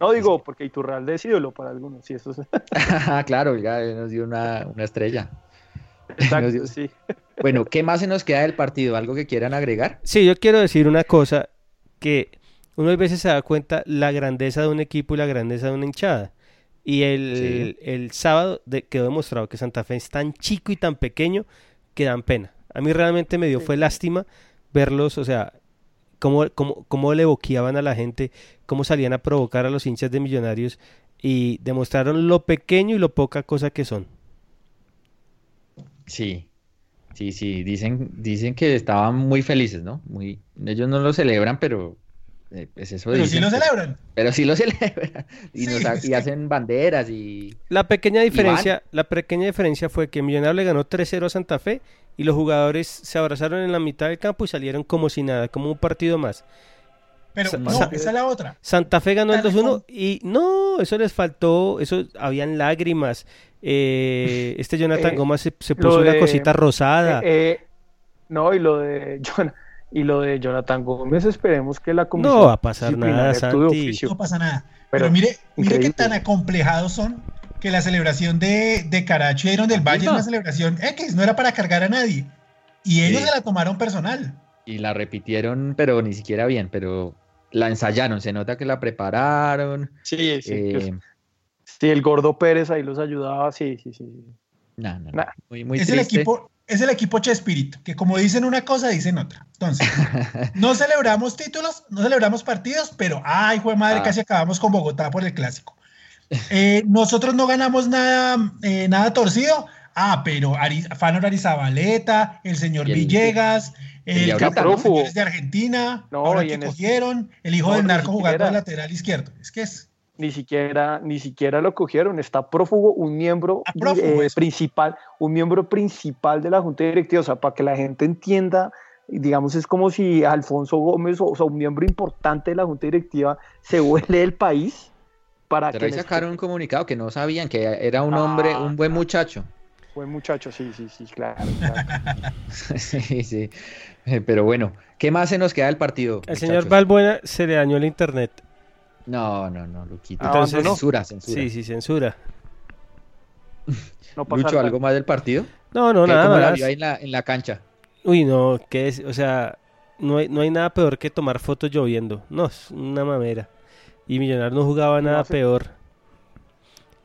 no, (laughs) digo, porque Iturralde es ídolo para algunos, sí, eso es. (laughs) claro, oiga, nos dio una, una estrella. Exacto, sí. (laughs) Bueno, ¿qué más se nos queda del partido? ¿Algo que quieran agregar? Sí, yo quiero decir una cosa que uno a veces se da cuenta la grandeza de un equipo y la grandeza de una hinchada. Y el, Sí. el sábado de- quedó demostrado que Santa Fe es tan chico y tan pequeño que dan pena. A mí realmente me dio fue lástima verlos, o sea, cómo, cómo, cómo le boqueaban a la gente, cómo salían a provocar a los hinchas de millonarios y demostraron lo pequeño y lo poca cosa que son. Sí, sí, sí, dicen, dicen que estaban muy felices, ¿no? Muy, ellos no lo celebran, pero eh, pues eso Pero sí lo pues. celebran. Pero sí lo (laughs) celebran. Y, Sí, nos ha- es y que- hacen banderas y... La pequeña diferencia, la pequeña diferencia fue que Millonarios le ganó 3-0 a Santa Fe y los jugadores se abrazaron en la mitad del campo y salieron como si nada, como un partido más. Pero Sa- no, sa- esa es la otra. Santa Fe ganó el Dale, 2-1 ¿cómo? y no, eso les faltó, eso habían lágrimas. Eh, este (laughs) Jonathan Eh, Gómez se, puso una cosita rosada. Eh, eh, no, y lo de (laughs) Jon- y lo de Jonathan Gómez, esperemos que la comisión no va a pasar nada, Santi. No pasa nada. Pero, Pero mire, mire qué tan acomplejados son que la celebración de, de Caracho y Iron del Valle es una celebración X, no era para cargar a nadie. Y ellos Sí. se la tomaron personal. Y la repitieron, pero ni siquiera bien, pero la ensayaron, se nota que la prepararon. Sí, sí, eh, sí, el gordo Pérez ahí los ayudaba, sí, sí, sí. no, no, no, Nah. muy, muy es el equipo, es el equipo Chespirito, que como dicen una cosa, dicen otra. Entonces, (laughs) no celebramos títulos, no celebramos partidos, pero ay, jue madre, Ah. casi acabamos con Bogotá por el clásico. Eh, nosotros no ganamos nada, eh, nada torcido. Ah, pero Ari, Fanor Arizabaleta, el señor el- Villegas, el de el ¿no? de de Argentina, No, ahora que cogieron, el hijo No, del narco jugando de lateral izquierdo. Es que es. Ni siquiera, ni siquiera lo cogieron. Está prófugo un miembro Ah, prófugo, eh, principal, un miembro principal de la Junta Directiva. O sea, para que la gente entienda, digamos, es como si Alfonso Gómez, o, o sea, un miembro importante de la Junta Directiva, se huele del país para Pero que ahí les- sacaron un comunicado que no sabían que era un hombre, Ah, un buen muchacho. Buen muchacho, sí, sí, sí, claro. (laughs) claro. Sí, sí. Eh, Pero bueno, ¿qué más se nos queda del partido? Al señor? Balbuena se le dañó el internet. No, no, no, Luquito. Entonces- censura, censura. Sí, sí, censura. No (laughs) pasa Lucho, nada. ¿algo más del partido? No, no, ¿Qué- nada cómo la más. vio ahí en la, en la cancha? Uy, no, que es, o sea, no hay, no hay nada peor que tomar fotos lloviendo. No, es una mamera. Y Millonarios no jugaba nada hace- peor.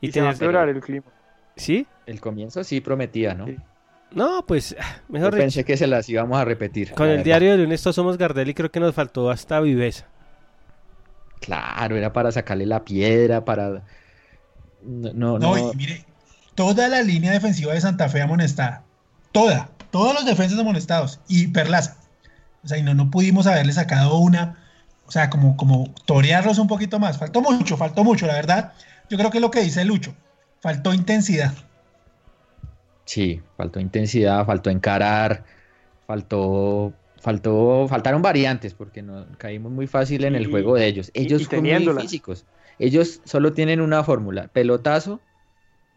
Y, Y se va a empeorar el clima. ¿Sí? El comienzo sí prometía, ¿no? Sí. No, pues, ah, Yo mejor dicho, pensé que se las íbamos a repetir. con la el verdad. diario de lunes todos somos Gardel y creo que nos faltó hasta viveza. Claro, era para sacarle la piedra, para... No, no, No, no. y mire, toda la línea defensiva de Santa Fe amonestada. Toda. Todos los defensas amonestados. Y Perlaza. O sea, y no, no pudimos haberle sacado una. O sea, como, como torearlos un poquito más. Faltó mucho, faltó mucho, la verdad. Yo creo que es lo que dice Lucho. Faltó intensidad. Sí, faltó intensidad, faltó encarar, faltó, faltó, faltaron variantes porque no caímos muy fácil en el Y- juego de ellos. Ellos son muy físicos. Ellos solo tienen una fórmula: pelotazo,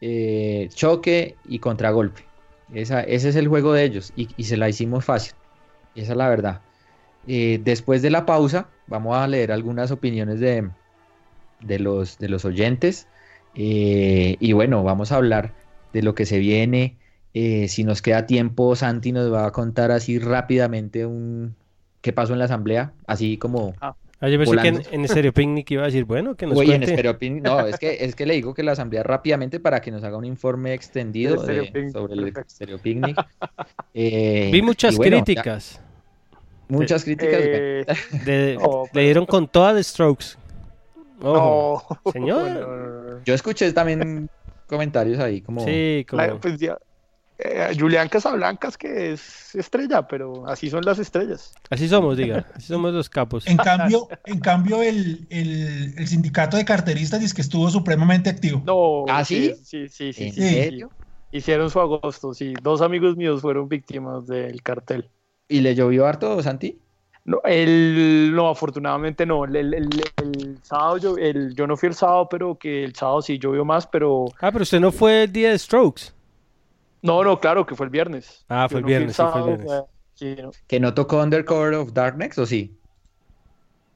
eh, choque y contragolpe. Esa, ese es el juego de ellos y, y se la hicimos fácil. Esa es la verdad. Eh, después de la pausa, vamos a leer algunas opiniones de, de los, de los oyentes. eh, y bueno, vamos a hablar de lo que se viene. Eh, si nos queda tiempo, Santi nos va a contar así rápidamente un qué pasó en la asamblea, así como Ah, yo pensé que en, en Stereo Picnic iba a decir, bueno, que nos Oye, en cuente. Stereo Picnic- no, (laughs) es que es que le digo que la asamblea rápidamente para que nos haga un informe extendido de- Picnic, sobre el. Stereo Picnic. (laughs) Eh, Vi muchas ya- críticas. muchas críticas. Eh, De- Oh, le dieron con todas de Strokes. Ojo. no. Señor. (laughs) Yo escuché también comentarios ahí como Sí, como... La- pues ya, eh, Julián Casablancas que es estrella, pero así son las estrellas. Así somos, diga. Así somos los capos. En cambio, en cambio el, el- el sindicato de carteristas dice que estuvo supremamente activo. No, ¿Ah, sí, sí? sí, sí, sí, ¿En sí, sí. serio? Hicieron su agosto, sí. Dos amigos míos fueron víctimas del cartel. ¿Y le llovió harto, Santi? No, el, no, afortunadamente no. El, el- el- el sábado yo, el, yo no fui el sábado, pero que el sábado sí llovió más, pero Ah, pero usted no fue el día de Strokes. No, no, claro que fue el viernes. Ah, fue el no viernes, sí, fue el viernes. sí, no. ¿Que no tocó Undercover of Darkness o sí?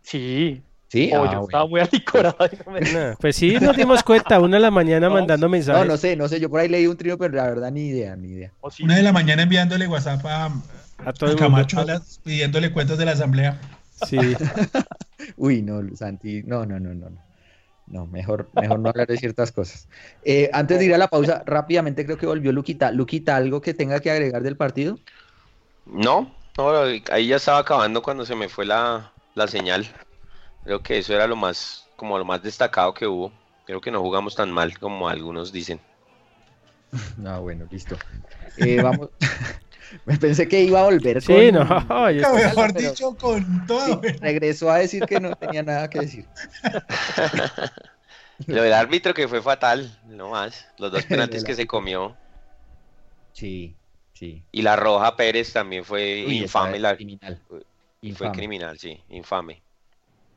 Sí. Sí, Oh, ah, yo bueno. estaba muy alicorado y no me- Nah, pues sí, nos dimos cuenta, una de la mañana No, mandando No, mensajes. no sé, no sé, yo por ahí leí un trío, pero la verdad ni idea, ni idea. Oh, sí. Una de la mañana enviándole WhatsApp a, a todo a el mundo. Camacho a las- pidiéndole cuentas de la asamblea. Sí. (laughs) Uy, no, Santi, no, no, no, no. No. Mejor, mejor no hablar de ciertas cosas. Eh, antes de ir a la pausa, rápidamente creo que volvió Luquita. Luquita, ¿algo que tenga que agregar del partido? No, no, ahí ya estaba acabando cuando se me fue la, la señal. Creo que eso era lo más, como lo más destacado que hubo. Creo que no jugamos tan mal como algunos dicen. No, (laughs) bueno, listo. Eh, vamos. (laughs) Me pensé que iba a volver Sí, con- no, (laughs) ya está. Mejor pero- dicho, con todo. Sí, regresó a decir que no tenía nada que decir. (laughs) Lo del árbitro que fue fatal, no más. Los dos (laughs) penaltis que se comió. Sí, sí. Y la roja Pérez también fue Uy, infame. La, criminal. fue Infame. criminal, sí, infame.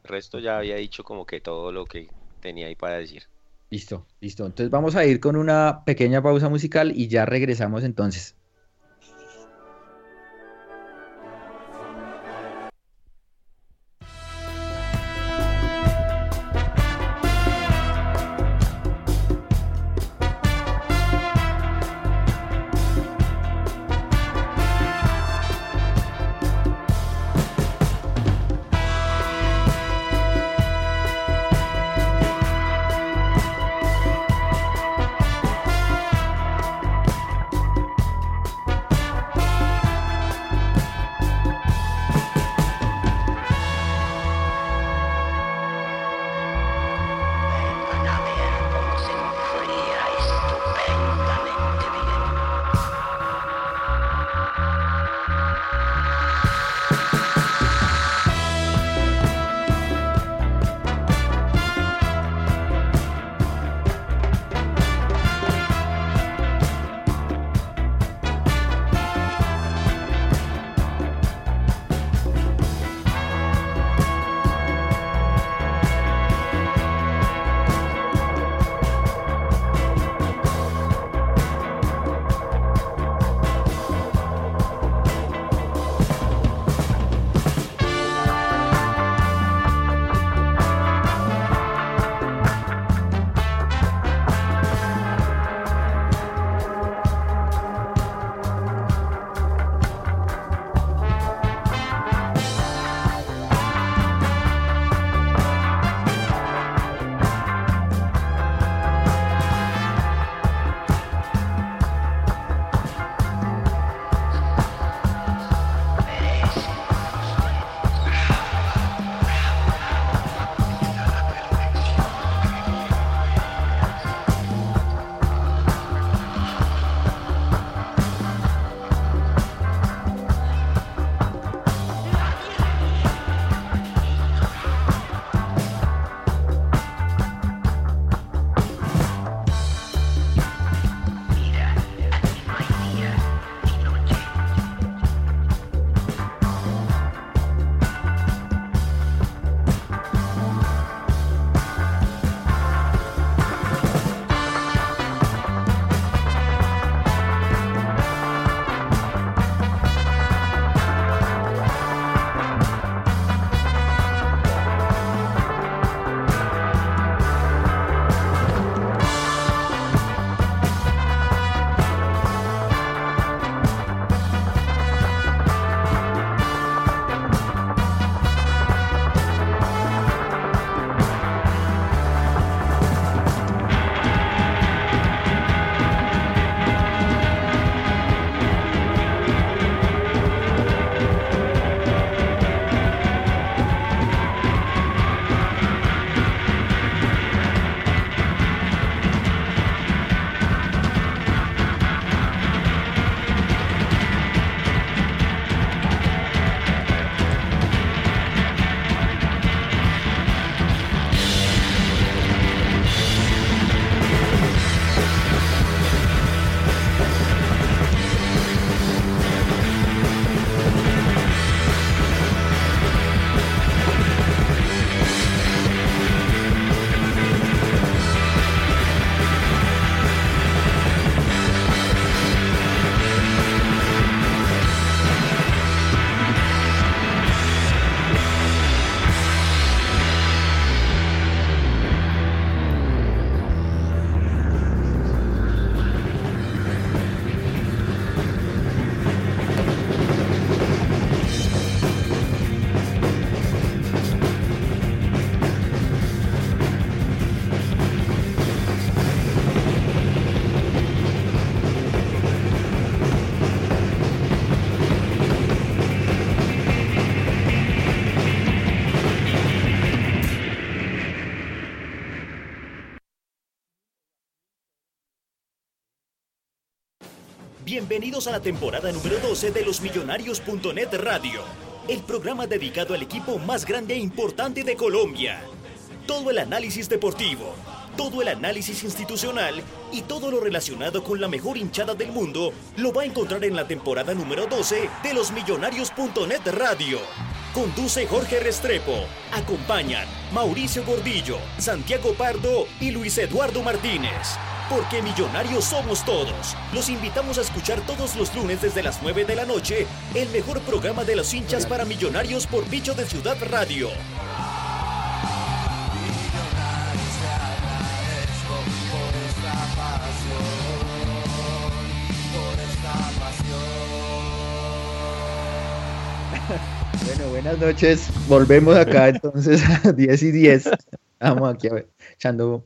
El resto ya había dicho como que todo lo que tenía ahí para decir. Listo, listo. Entonces vamos a ir con una pequeña pausa musical y ya regresamos entonces. Bienvenidos a la temporada número 12 de los Millonarios.net Radio, el programa dedicado al equipo más grande e importante de Colombia. Todo el análisis deportivo, todo el análisis institucional y todo lo relacionado con la mejor hinchada del mundo lo va a encontrar en la temporada número 12 de los Millonarios.net Radio. Conduce Jorge Restrepo. Acompañan Mauricio Gordillo, Santiago Pardo y Luis Eduardo Martínez. Porque millonarios somos todos. Los invitamos a escuchar todos los lunes desde las 9 de la noche el mejor programa de los hinchas para millonarios por Bicho de Ciudad Radio. (laughs) Bueno, buenas noches. Volvemos acá entonces a (laughs) 10 y 10. Vamos aquí a ver, echando,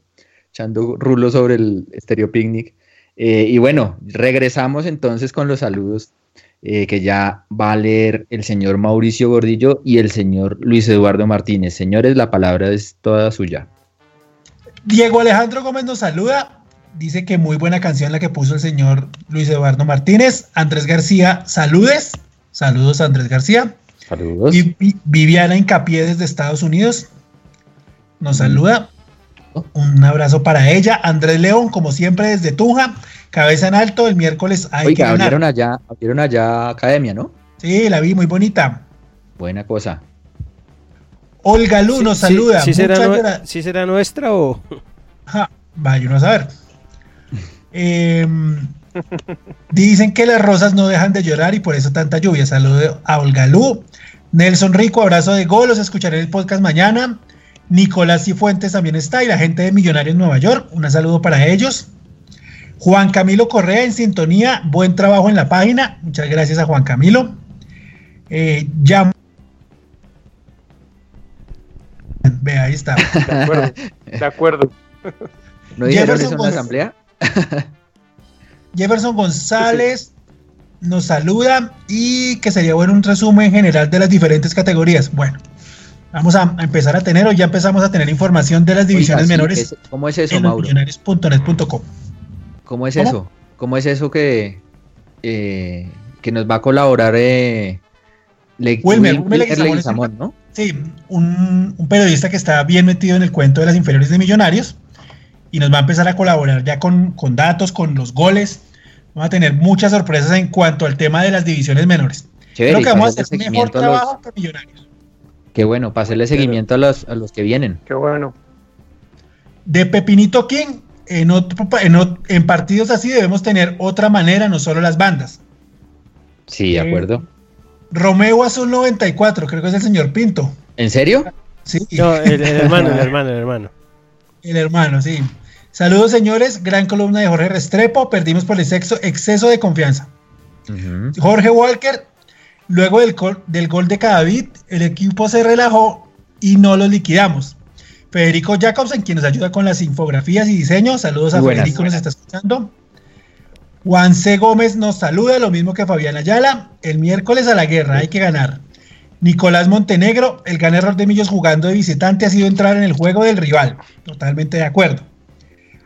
echando rulo sobre el Stereo Picnic. Eh, y bueno, regresamos entonces con los saludos eh, que ya va a leer el señor Mauricio Gordillo y el señor Luis Eduardo Martínez. Señores, la palabra es toda suya. Diego Alejandro Gómez nos saluda. Dice que muy buena canción la que puso el señor Luis Eduardo Martínez. Andrés García, saludes. Saludos a Andrés García. Saludos. Vi- Viviana Incapié desde Estados Unidos nos saluda. Un abrazo para ella. Andrés León, como siempre, desde Tunja. Cabeza en alto, el miércoles hay que Oiga, ganar. abrieron allá, abrieron allá academia, ¿no? Sí, la vi, muy bonita. Buena cosa. Olga Lu nos Sí, saluda. sí será, sí será nuestra o...? Ja, vaya uno a saber. Em, dicen que las rosas no dejan de llorar y por eso tanta lluvia. Saludo a Olga Lu. Nelson Rico, abrazo de gol. Los escucharé en el podcast mañana. Nicolás Cifuentes también está y la gente de Millonarios Nueva York. Un saludo para ellos. Juan Camilo Correa en sintonía. Buen trabajo en la página. Muchas gracias a Juan Camilo. Eh, ya. Ve, ahí está. De acuerdo. De acuerdo. ¿No Jefferson eso en la asamblea? Jefferson González nos saluda y que sería bueno un resumen general de las diferentes categorías. Bueno, vamos a empezar a tener, o ya empezamos a tener información de las divisiones Oiga, sí, menores es- ¿Cómo es eso, en Mauro? millonarios.net.com. ¿Cómo es ¿Cómo? eso? ¿Cómo es eso que, eh, que nos va a colaborar eh, Le- Wilmer, Wil- Wilmer Wilmer Leguizamón, Leguizamón, ¿no? Sí, un, un periodista que está bien metido en el cuento de las inferiores de Millonarios y nos va a empezar a colaborar ya con, con datos, con los goles. Vamos a tener muchas sorpresas en cuanto al tema de las divisiones menores. Chévere, Creo que vamos a hacer un mejor a los- trabajo que Millonarios. Qué bueno, para hacerle seguimiento a los, a los que vienen. Qué bueno. de Pepinito King, en, otro en, partidos así debemos tener otra manera, no solo las bandas. Sí, de Eh, acuerdo. Romeo Azul 94, creo que es el señor Pinto. ¿En serio? Sí, No, el, el hermano, el (laughs) hermano, el hermano. el hermano, sí. Saludos, señores. Gran columna de Jorge Restrepo. Perdimos por el sexo, exceso de confianza. Jorge Walker, luego del, gol- del gol de Cadavid, el equipo se relajó y no lo liquidamos. Federico Jacobsen, quien nos ayuda con las infografías y diseños. Saludos a buenas. Federico, nos está escuchando. Juan C. Gómez nos saluda, lo mismo que Fabián Ayala. El miércoles a la guerra, hay que ganar. Nicolás Montenegro, el gran error de Millos jugando de visitante ha sido entrar en el juego del rival. Totalmente de acuerdo.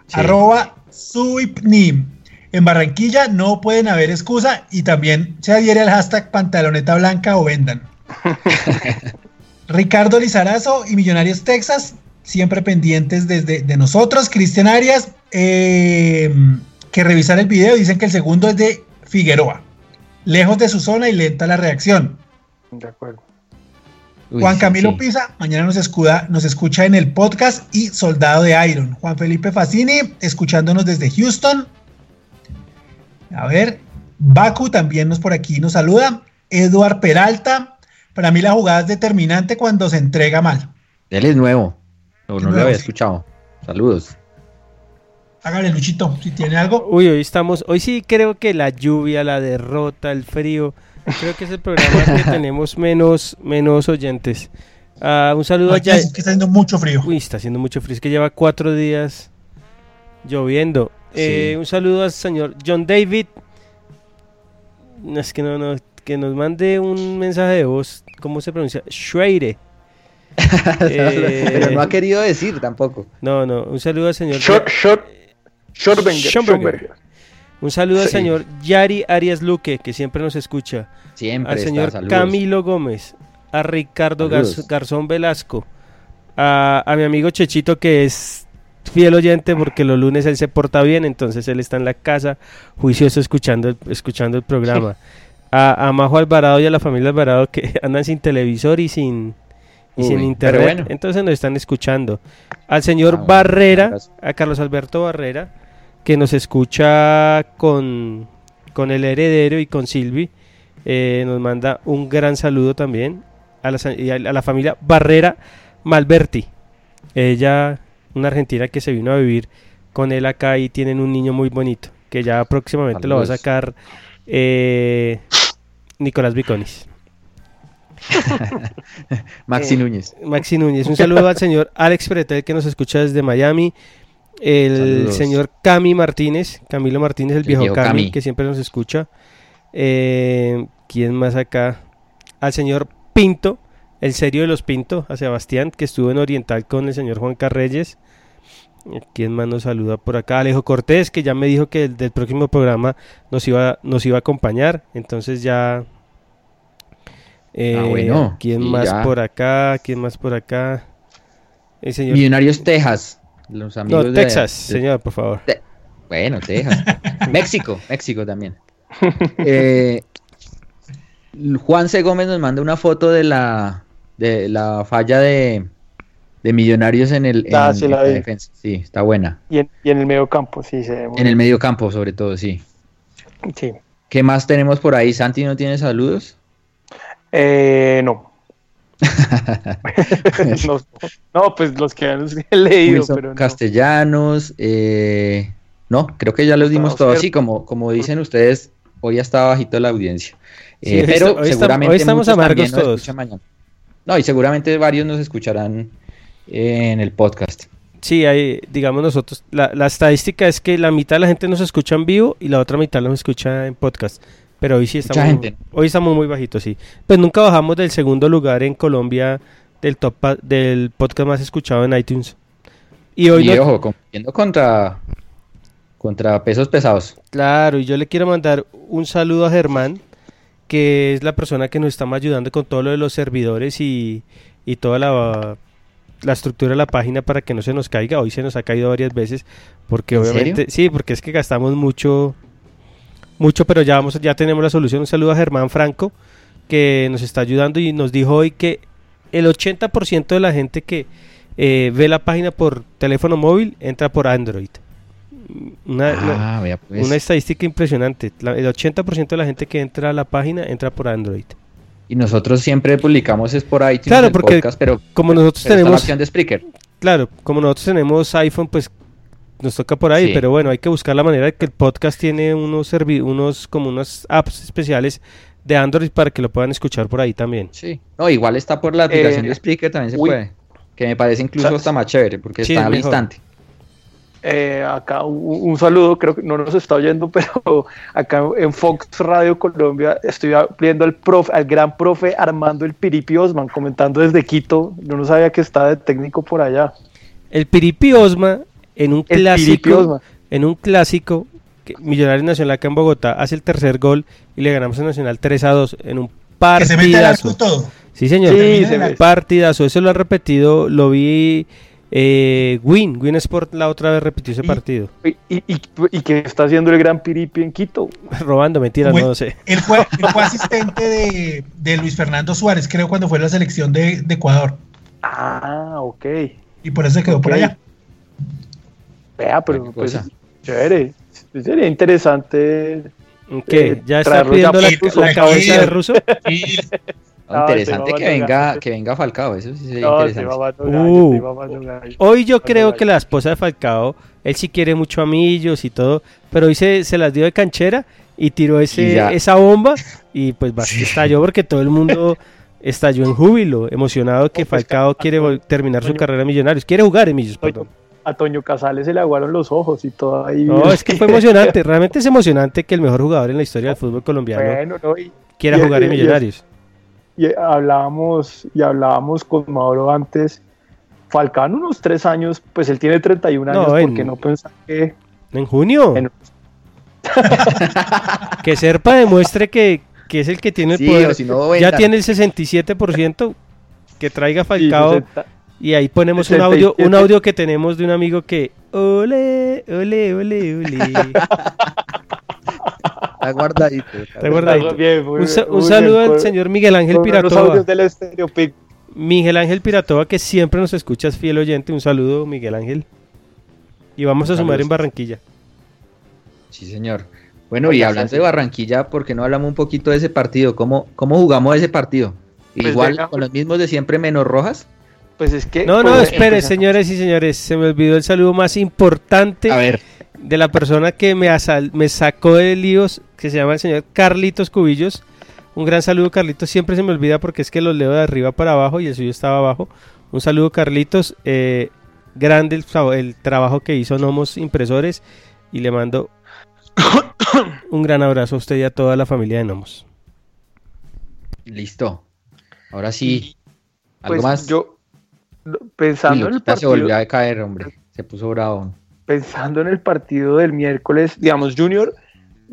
Sí. Arroba Suipnim. En Barranquilla no pueden haber excusa y también se adhiere al hashtag pantaloneta blanca o vendan. (laughs) Ricardo Lizarazo y Millonarios Texas, siempre pendientes desde de nosotros. Cristian Arias, eh, que revisar el video, dicen que el segundo es de Figueroa. Lejos de su zona y lenta la reacción. De acuerdo. Uy, Juan sí, Camilo sí. Pisa, mañana nos, escuda, nos escucha en el podcast y Soldado de Iron. Juan Felipe Facini, escuchándonos desde Houston. A ver, Baku también nos por aquí nos saluda. Eduard Peralta, para mí la jugada es determinante cuando se entrega mal. Él es nuevo. No, no lo había sí. escuchado. Saludos. Hágale, Luchito, si tiene algo. Uy, hoy estamos, hoy sí creo que la lluvia, la derrota, el frío, creo que es el programa que (laughs) tenemos menos, menos oyentes. Ah, un saludo Aquí allá. es que está haciendo mucho frío. Uy, está haciendo mucho frío, es que lleva cuatro días lloviendo. Eh, un saludo al señor John David. No, es que no, no, que nos mande un mensaje de voz, ¿cómo se pronuncia? Schreire. (laughs) Eh, Pero no ha querido decir tampoco. No, no, un saludo al señor. Short, short, Schorbenger. Un saludo al señor Yari Arias Luque, que siempre nos escucha. Siempre al señor. Camilo Gómez, a Ricardo Gar-. Garzón Velasco, a, a mi amigo Chechito, que es fiel oyente porque los lunes él se porta bien, entonces él está en la casa juicioso escuchando el, escuchando el programa. (laughs) A, a Majo Alvarado y a la familia Alvarado que (laughs) andan sin televisor y sin, y Uy, sin internet, bueno. entonces nos están escuchando. Al señor Ah, bueno, Barrera, a Carlos Alberto Barrera, que nos escucha con, con el heredero y con Silvi. Eh, nos manda un gran saludo también a la, a la familia Barrera Malberti. Ella, una argentina que se vino a vivir con él acá y tienen un niño muy bonito, que ya próximamente lo va a sacar eh, Nicolás Viconis. (laughs) Maxi Eh, Núñez. Maxi Núñez. Un saludo al señor Alex Pretel que nos escucha desde Miami. El Saludos. señor Cami Martínez, Camilo Martínez, el, El viejo viejo Cami, Cami. que siempre nos escucha. Eh, ¿Quién más acá? Al señor Pinto, el serio de los Pinto, a Sebastián, que estuvo en Oriental con el señor Juan Carreyes. ¿Quién más nos saluda por acá? Alejo Cortés, que ya me dijo que el del próximo programa nos iba, nos iba a acompañar. Entonces ya. Eh, Ah, bueno, ¿Quién más ya. por acá? ¿Quién más por acá? El señor. Millonarios Texas. Los amigos No, de- Texas, de- señor, por favor. Te- Bueno, Texas. (laughs) México, México también. Eh, Juan C. Gómez nos manda una foto de la de la falla de, de Millonarios en el en, Ah, sí, la defensa. Sí, está buena. Y en, y en el medio campo, sí, se ve muy En el medio campo, sobre todo, sí. Sí. ¿Qué más tenemos por ahí? Santi no tiene saludos. Eh, no. (laughs) (laughs) no. no, pues los que han (laughs) leído, Wilson pero no. Castellanos. eh, no, creo que ya los dimos todos. Sí, como, como dicen ustedes, hoy ya está bajito la audiencia. Eh, pero hoy seguramente hoy estamos amargos todos. mañana. No, y seguramente varios nos escucharán eh, en el podcast. Sí, hay, digamos nosotros, la, la estadística es que la mitad de la gente nos escucha en vivo y la otra mitad nos escucha en podcast. Pero hoy sí Mucha estamos, gente. hoy estamos muy bajitos, sí. Pues nunca bajamos del segundo lugar en Colombia del top del podcast más escuchado en iTunes. Y hoy y no- ojo, compitiendo contra, contra pesos pesados. Claro, y yo le quiero mandar un saludo a Germán, que es la persona que nos está ayudando con todo lo de los servidores y, y toda la, la estructura de la página para que no se nos caiga. Hoy se nos ha caído varias veces, porque ¿En obviamente, serio? sí, porque es que gastamos mucho, mucho, pero ya vamos, ya tenemos la solución. Un saludo a Germán Franco, que nos está ayudando y nos dijo hoy que el 80% de la gente que eh, ve la página por teléfono móvil entra por Android. Una, una- Ah, vea pues. una estadística impresionante. La- el 80% de la gente que entra a la página entra por Android. Y nosotros siempre publicamos es por iTunes Claro, el porque podcast, pero, como nosotros pero está la tenemos- opción de Spreaker. Claro, como nosotros tenemos iPhone, pues nos toca por ahí, Sí. pero bueno, hay que buscar la manera de que el podcast tiene unos servi- unos como unas apps especiales de Android para que lo puedan escuchar por ahí también. Sí. No, igual está por la aplicación Eh, de Spreaker, también se uy. puede. Que me parece incluso hasta más chévere, porque Sí, está es al mejor. instante. Eh, acá un, un saludo, creo que no nos está oyendo, (laughs) pero acá en Fox Radio Colombia estoy viendo al profe, al gran profe Armando el Piripi Osman comentando desde Quito. Yo no sabía que estaba de técnico por allá. El Piripi Osma en un El clásico, en un clásico que Millonarios Nacional acá en Bogotá hace el tercer gol y le ganamos a Nacional 3 a 2 en un Que se mete al arco partidazo. todo. Sí, señor. Sí, se. Partidazo. Eso lo ha repetido, lo vi eh, Win. Win Sport la otra vez repitió ese Y- partido. Y, y, que está haciendo el gran Piripi en Quito. (laughs) Robando, mentira, no sé. Él fue, (laughs) él fue asistente de, de Luis Fernando Suárez, creo, cuando fue a la selección de, de Ecuador. Ah, ok. Y por eso se quedó por allá. Vea, pero pues cosa. chévere. Sería interesante. ¿Qué? Eh, ¿Ya está pidiendo la, la el cabeza Ruso. de ruso? Y No, interesante que venga, que venga Falcao, eso sí sería No, interesante. Uh. Hoy yo creo que la esposa de Falcao, él sí quiere mucho a Millos y todo, pero hoy se, se las dio de canchera y tiró Y ese, ya. esa bomba y pues (laughs) estalló porque todo el mundo estalló en júbilo, emocionado que pues, Falcao ca- quiere terminar su carrera en Millonarios, quiere jugar en Millos, perdón. A Toño Casales se le aguaron los ojos y todo ahí. No, es que fue emocionante, realmente es emocionante que el mejor jugador en la historia del fútbol colombiano Bueno, no, y, quiera y- jugar en y- y- Millonarios. Y hablábamos y hablábamos con Mauro antes. Falcao en unos tres años, pues él tiene 31 años, No, en- porque no pensar que En junio. En- (laughs) que Serpa demuestre que, que es el que tiene el Sí, poder. si no, ya tiene el 67%, que traiga Falcao. 60. y ahí ponemos un audio, un 67. audio que tenemos de un amigo que ole, ole, ole, ole. (laughs) Está guardadito. está Está guardadito. Bien, muy Un, sa- saludo bien, al por- señor Miguel Ángel Piratoa. del. Miguel Ángel Piratoa, que siempre nos escucha, es fiel oyente. Un saludo, Miguel Ángel. Y vamos a sumar en Barranquilla. Sí, señor. Bueno, y hablando sí, de. Barranquilla, ¿por qué no hablamos un poquito de ese partido? ¿Cómo, cómo jugamos ese partido? Pues Igual venga. con los mismos de siempre menos rojas. Pues es que. No, no, pues, espere, empezamos. señores y señores. Se me olvidó el saludo más importante A ver, de la persona que me, asal- me sacó de líos, que se llama el señor Carlitos Cubillos. Un gran saludo, Carlitos. Siempre se me olvida porque es que los leo de arriba para abajo y el suyo estaba abajo. Un saludo, Carlitos. Eh, grande el, tra- el trabajo que hizo Nomos Impresores y le mando (coughs) un gran abrazo a usted y a toda la familia de Nomos. listo. Ahora sí. ¿Algo Pues más? yo, Uy, pensando en el Loquita se partido, volvió a caer, hombre. Se puso bravo. Pensando en el partido del miércoles, digamos, Junior,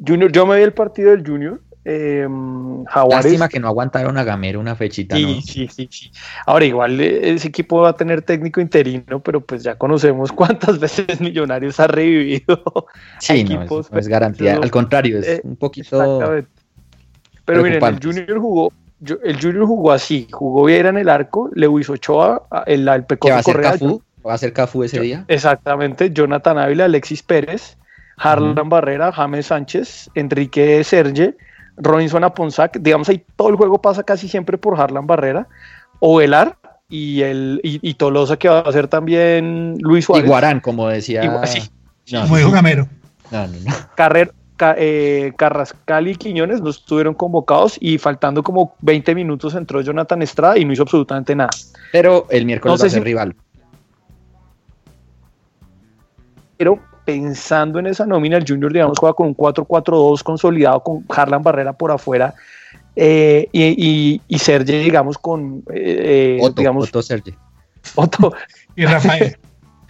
Junior, yo me vi el partido del Junior, eh, Jaguares. Lástima que no aguantaron a Gamero una fechita, Sí, ¿no? sí, sí, sí. Ahora, igual eh, ese equipo va a tener técnico interino, pero pues ya conocemos cuántas (laughs) veces Millonarios ha revivido. (laughs) Sí, no, equipos, no es garantía. pero- Al contrario, es eh, un poquito. Exactamente. Pero miren, el. Junior jugó, yo- el Junior jugó así, jugó Viera en el arco, Lewis Ochoa, el, el ¿Qué Pecoso va a hacer Correa, Cafú? ¿Va a ser Cafú ese día? Exactamente, Jonathan Ávila, Alexis Pérez, Harlan Barrera, James Sánchez, Enrique Serge, Robinson Aponzac, digamos ahí todo el juego pasa casi siempre por Harlan Barrera, Ovelar y el y, y Tolosa que va a ser también Luis Y Suárez. Guarán, como decía. Igual- sí. No, Como dijo Gamero. no, no, no. Carrer- Ca- eh, Carrascal y Quiñones no estuvieron convocados y faltando como 20 minutos entró Jonathan Estrada y no hizo absolutamente nada. Pero el miércoles No sé va a ser si- rival. Pero pensando en esa nómina, el Junior, digamos, juega con un 4-4-2 consolidado con Harlan Barrera por afuera eh, y, y, y Serge, digamos, con, eh, Otto, digamos, Otto Sergi. Otto. Y Rafael.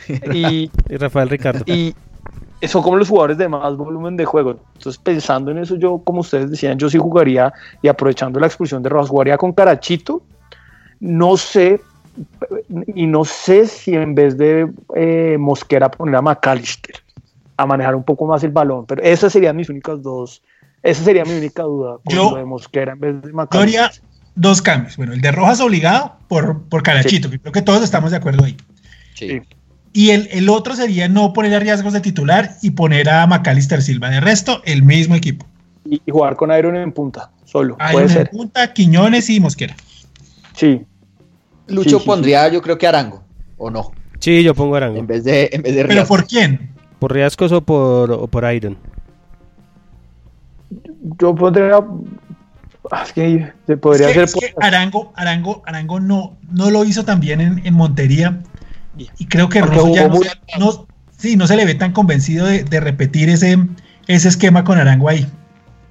(laughs) y, Y Rafael Ricardo. y son como los jugadores de más volumen de juego. Entonces, pensando en eso, yo, como ustedes decían, yo sí jugaría y aprovechando la expulsión de Rojas, jugaría con Carachito. No sé, y no sé si en vez de eh, Mosquera poner a McAllister a manejar un poco más el balón, pero esas serían mis únicas dos. Esa sería mi única duda con Yo- lo de Mosquera en vez de Yo McAllister. haría dos cambios. Bueno, el de Rojas obligado por, por Carachito, que creo que todos estamos de acuerdo ahí. Sí. Y el, el otro sería no poner a riesgos de titular y poner a Macalister Silva. De resto, el mismo equipo. Y, y jugar con Iron en punta, solo. Ahí puede en ser. punta, Quiñones y Mosquera. Sí. Lucho Sí, sí, pondría, yo creo que Arango, o no, Sí, yo pongo Arango. en vez de, en vez de ¿Pero por quién? ¿Por Riascos o por, o por Iron? Yo pondría. ah, Es que se podría Es que- hacer. es que Arango, Arango, Arango no, no lo hizo tan bien en, en Montería. Y, creo que Rosso ya no, no- sí, no se le ve tan convencido de, de repetir ese, ese esquema con Arango ahí.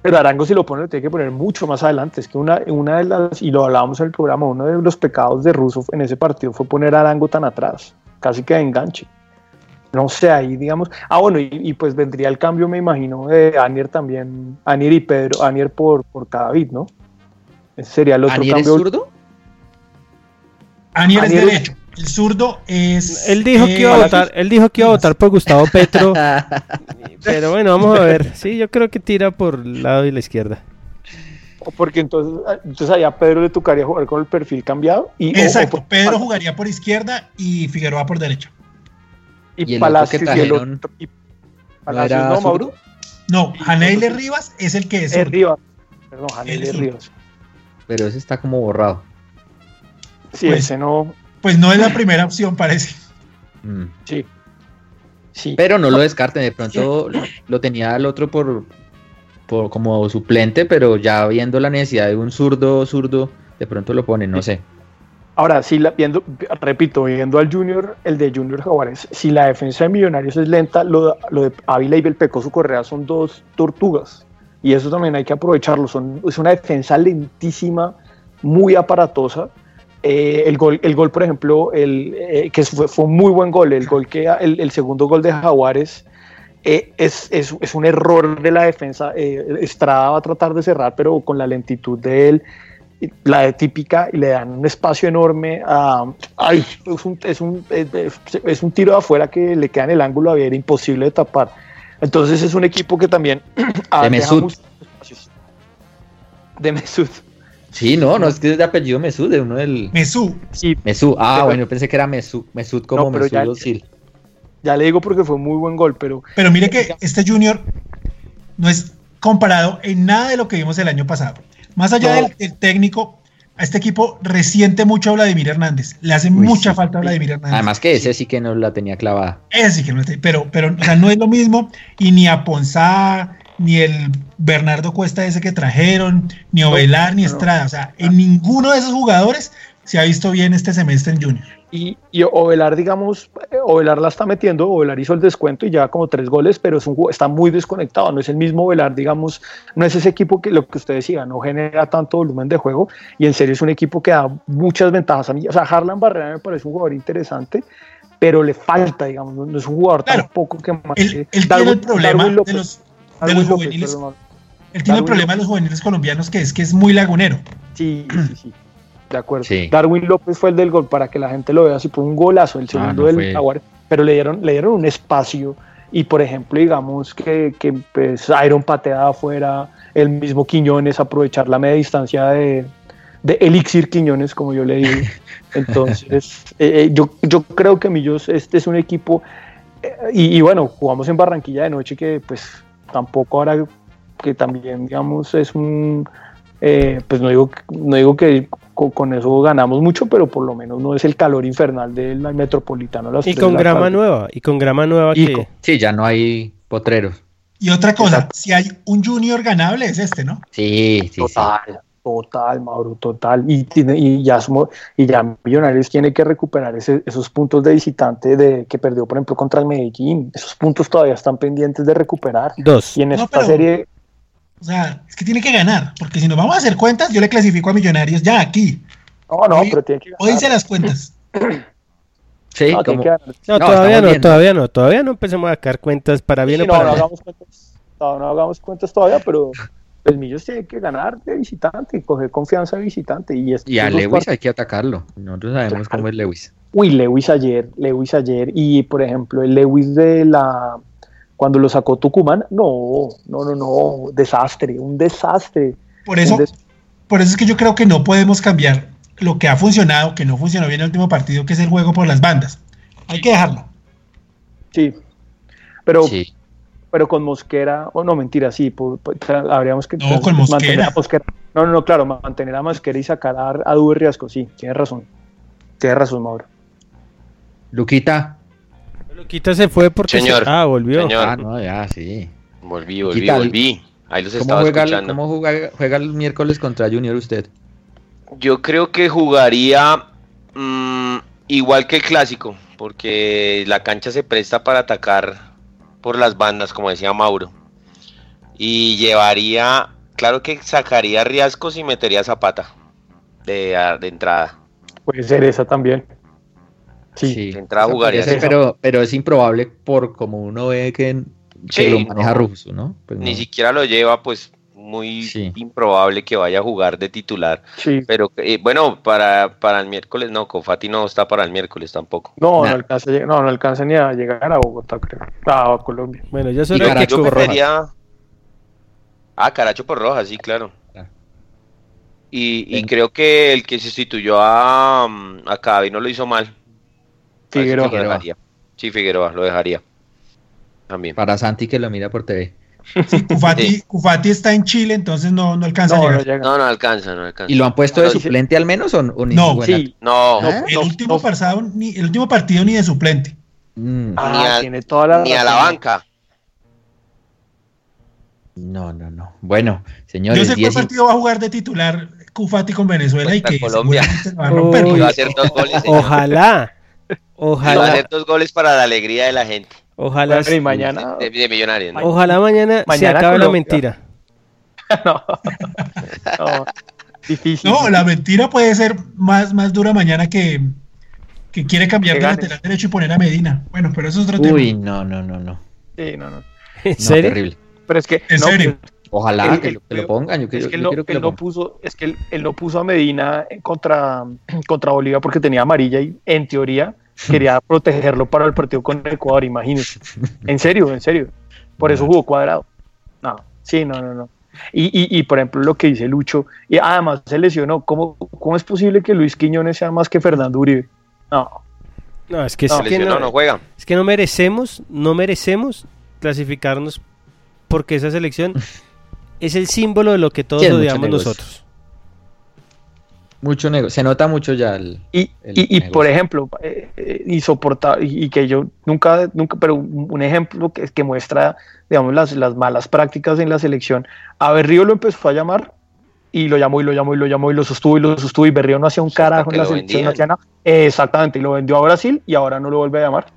Pero Arango, si lo pone, lo tiene que poner mucho más adelante. Es que una, una de las, y lo hablábamos en el programa, uno de los pecados de Russo en ese partido fue poner a Arango tan atrás, casi que de enganche. No sé, ahí digamos. Ah, bueno, y, y pues vendría el cambio, me imagino, de Anier también, Anier y Pedro, Anier por, por Cadavid, ¿no? Ese sería el otro ¿Anier es cambio. zurdo? Anier es Anier- derecho. El zurdo es. Él dijo que iba a eh, votar, él dijo que iba a votar por Gustavo Petro, (laughs) pero bueno, vamos a ver. Sí, yo creo que tira por el lado de la izquierda. Porque entonces, entonces allá a Pedro le tocaría jugar con el perfil cambiado. Y, o- o Exacto. por- Pedro jugaría por izquierda y Figueroa por derecha. ¿Y y el Palacios y el otro- y ¿No Palacios, era no, zurdo? Mauro. No, Janeile Rivas es el que es. Es zurdo. Rivas. Perdón, es Rivas. Pero ese está como borrado. Sí, Pues- ese no. Pues no es la primera opción, parece. Mm. Sí. Sí. Pero no lo descarten, de pronto lo tenía el otro por, por como suplente, pero ya viendo la necesidad de un zurdo, zurdo, de pronto lo ponen, no sé. Ahora, si la, viendo, repito, viendo al Junior, el de Junior Jaguares, si la defensa de Millonarios es lenta, lo, lo de Ávila y Belpecoso Correa son dos tortugas. Y eso también hay que aprovecharlo. Son, es una defensa lentísima, muy aparatosa. Eh, el, gol, el gol, por ejemplo, el, eh, que fue, fue un muy buen gol, el, gol que, el, el segundo gol de Jaguares, eh, es, es, es, un error de la defensa. Estrada va a tratar de cerrar, pero con la lentitud de él, la de típica, y le dan un espacio enorme. A, ay, es, un, es, un, es, un tiro de afuera que le queda en el ángulo abierto, imposible de tapar. Entonces es un equipo que también... (clears throat) de Mesut. De Mesut. Sí, no, no es que es de apellido Mesut, de uno del... Mesut. Sí. Mesut, ah, bueno, yo pensé que era Mesut, Mesut como no, Özil. Ya le digo porque fue muy buen gol, pero... Pero mire que este Junior no es comparado en nada de lo que vimos el año pasado. Más allá del, técnico, a este equipo resiente mucho a Vladimir Hernández. Le hace mucha falta a Vladimir Hernández. Además que ese sí que no la tenía clavada. Ese sí que no la tenía, pero, pero o sea, no es lo mismo. Y ni a Ponzá, ni el Bernardo Cuesta ese que trajeron, ni Ovelar, ni Estrada. O sea, en ninguno de esos jugadores se ha visto bien este semestre en Junior. Y, y, Ovelar, digamos, eh, Ovelar la está metiendo, Ovelar hizo el descuento y lleva como tres goles, pero es un, está muy desconectado, no es el mismo Ovelar, digamos, no es ese equipo que lo que usted decía, no genera tanto volumen de juego y en serio es un equipo que da muchas ventajas a mí. O sea, Harlan Barrera me parece un jugador interesante, pero le falta, digamos, no es un jugador tampoco que más. Él, tiene el problema de los, de los juveniles. él tiene el problema de los juveniles colombianos que es que es muy lagunero. Sí, sí, sí. (clears throat) De acuerdo. Darwin López fue el del gol para que la gente lo vea así, fue un golazo, el ah, segundo del Jaguar, pero le dieron, le dieron un espacio y por ejemplo, digamos que, que pues, Iron pateada afuera, el mismo Quiñones aprovechar la media distancia de, de Elixir Quiñones, como yo le digo. (laughs) Entonces, eh, eh, yo, yo creo que Millos, este es un equipo, eh, y, y, bueno, jugamos en Barranquilla de noche que pues tampoco ahora que también, digamos, es un, pues no digo, no digo que con, eso ganamos mucho, pero por lo menos no es el calor infernal del metropolitano. y con grama nueva, y con grama nueva que... sí, ya no hay potreros. Y otra cosa, si hay un junior ganable es este, ¿no? Sí, sí, total, total, Mauro, total. Y, tiene, y, ya somos, y ya Millonarios tiene que recuperar esos puntos de visitante de que perdió, por ejemplo, contra el Medellín. Esos puntos todavía están pendientes de recuperar. Dos. Y en esta serie o sea, es que tiene que ganar, porque si nos vamos a hacer cuentas, yo le clasifico a Millonarios ya aquí. No, no, pero tiene que ganar. Hoy hice las cuentas. sí, no, no, todavía no, todavía no, todavía no empecemos a sacar cuentas para bien o para no, hagamos cuentas, no, no hagamos cuentas todavía, pero el Millos tiene que ganar de visitante, coger confianza de visitante. Y, y a Lewis hay que atacarlo. Nosotros sabemos cómo es Lewis. Uy, Lewis ayer, Lewis ayer, y por ejemplo, el Lewis de la cuando lo sacó Tucumán, no, no, no, no, desastre, un desastre. Por eso, por eso es que yo creo que no podemos cambiar lo que ha funcionado, que no funcionó bien el último partido, que es el juego por las bandas. Hay que dejarlo. Sí, pero, pero con Mosquera, o no, mentira, sí, habríamos que no, con Mosquera. No, no, claro, mantener a Mosquera y sacar a, a Riasco, sí, tiene razón. Tiene razón, Mauro. Luquita, Luquita se fue porque señor, ah, volvió. Señor. Ah, no, ya, sí. Volví, volví, volví. Ahí los estaba juega, escuchando. ¿Cómo juega, el miércoles contra Junior usted? Yo creo que jugaría mmm, igual que el clásico, porque la cancha se presta para atacar por las bandas, como decía Mauro. Y llevaría, claro que sacaría riesgos y metería Zapata de, de entrada. Puede ser esa también. Sí, entrada jugaría. pero, pero es improbable por como uno ve que, lo maneja Russo, ¿no? Pues Ni siquiera lo lleva, pues muy improbable que vaya a jugar de titular. Sí. Pero eh, bueno, para, para el miércoles no, Confati no está para el miércoles tampoco. No, no alcanza, no, no alcanza ni a llegar a Bogotá, creo. Ah, a Colombia. Bueno, ya soy Caracho por Roja. Ah, Caracho por Roja, sí, claro. Y, y creo que el que sustituyó a, a Cavi no lo hizo mal. Figueroa. Sí, Figueroa, lo dejaría. También. Para Santi que lo mira por TV. (laughs) Cufati, está en Chile, entonces no, no alcanza no, a llegar. No, no alcanza, no alcanza. ¿Y lo han puesto de suplente al menos o, ni no? Sí. No. El, último pasado, ni, el último partido ni de suplente. Mm. Ah, ni a, tiene toda la, ni a la banca. No, no, no. Bueno, señores. Yo sé cuál partido va a jugar de titular Cufati con Venezuela y que Colombia. Va a, romper, va a hacer dos goles. Ojalá. Ojalá. va a hacer dos goles para la alegría de la gente. Ojalá. y mañana. De, millonarios. ¿no? Ojalá mañana, se acabe la mentira. (laughs) no. (laughs) no. Difícil. No, la mentira puede ser más, más dura mañana que, que quiere cambiar de lateral derecho y poner a Medina. Bueno, pero eso es otro tema. Uy, no, no, no, no. Sí, no, no. ¿En serio? terrible. Pero es que. ¿En no, serio? pues, Ojalá El- que, el lo, que lo feo- pongan. Yo, es yo- que él yo no, quiero que él lo no pongan. puso, es que él, él no puso a Medina contra, (clears throat) contra Bolivia porque tenía amarilla y en teoría (laughs) quería protegerlo para el partido con Ecuador, imagínense. En serio, en serio. Por eso jugó cuadrado. No, sí, no, no, no. Y, y, y por ejemplo, lo que dice Lucho, y además se lesionó. ¿Cómo, ¿Cómo es posible que Luis Quiñones sea más que Fernando Uribe? No, No, es que, No, es, Se que lesionó, no, no juega. es que no merecemos, no merecemos clasificarnos porque esa selección es el símbolo de lo que todos Sí, odiamos nosotros. Mucho negocio. Se nota mucho ya el. Y, el y, por ejemplo, eh, eh, insoportable, y, y que yo nunca, nunca, pero un un ejemplo que, que muestra, digamos, las, las malas prácticas en la selección. A Berrío lo empezó a llamar y lo llamó y lo llamó y lo llamó y lo sostuvo y lo sostuvo y Berrío no hacía un carajo en la selección, no vendían. hacía nada. Exactamente, y lo vendió a Brasil y ahora no lo vuelve a llamar.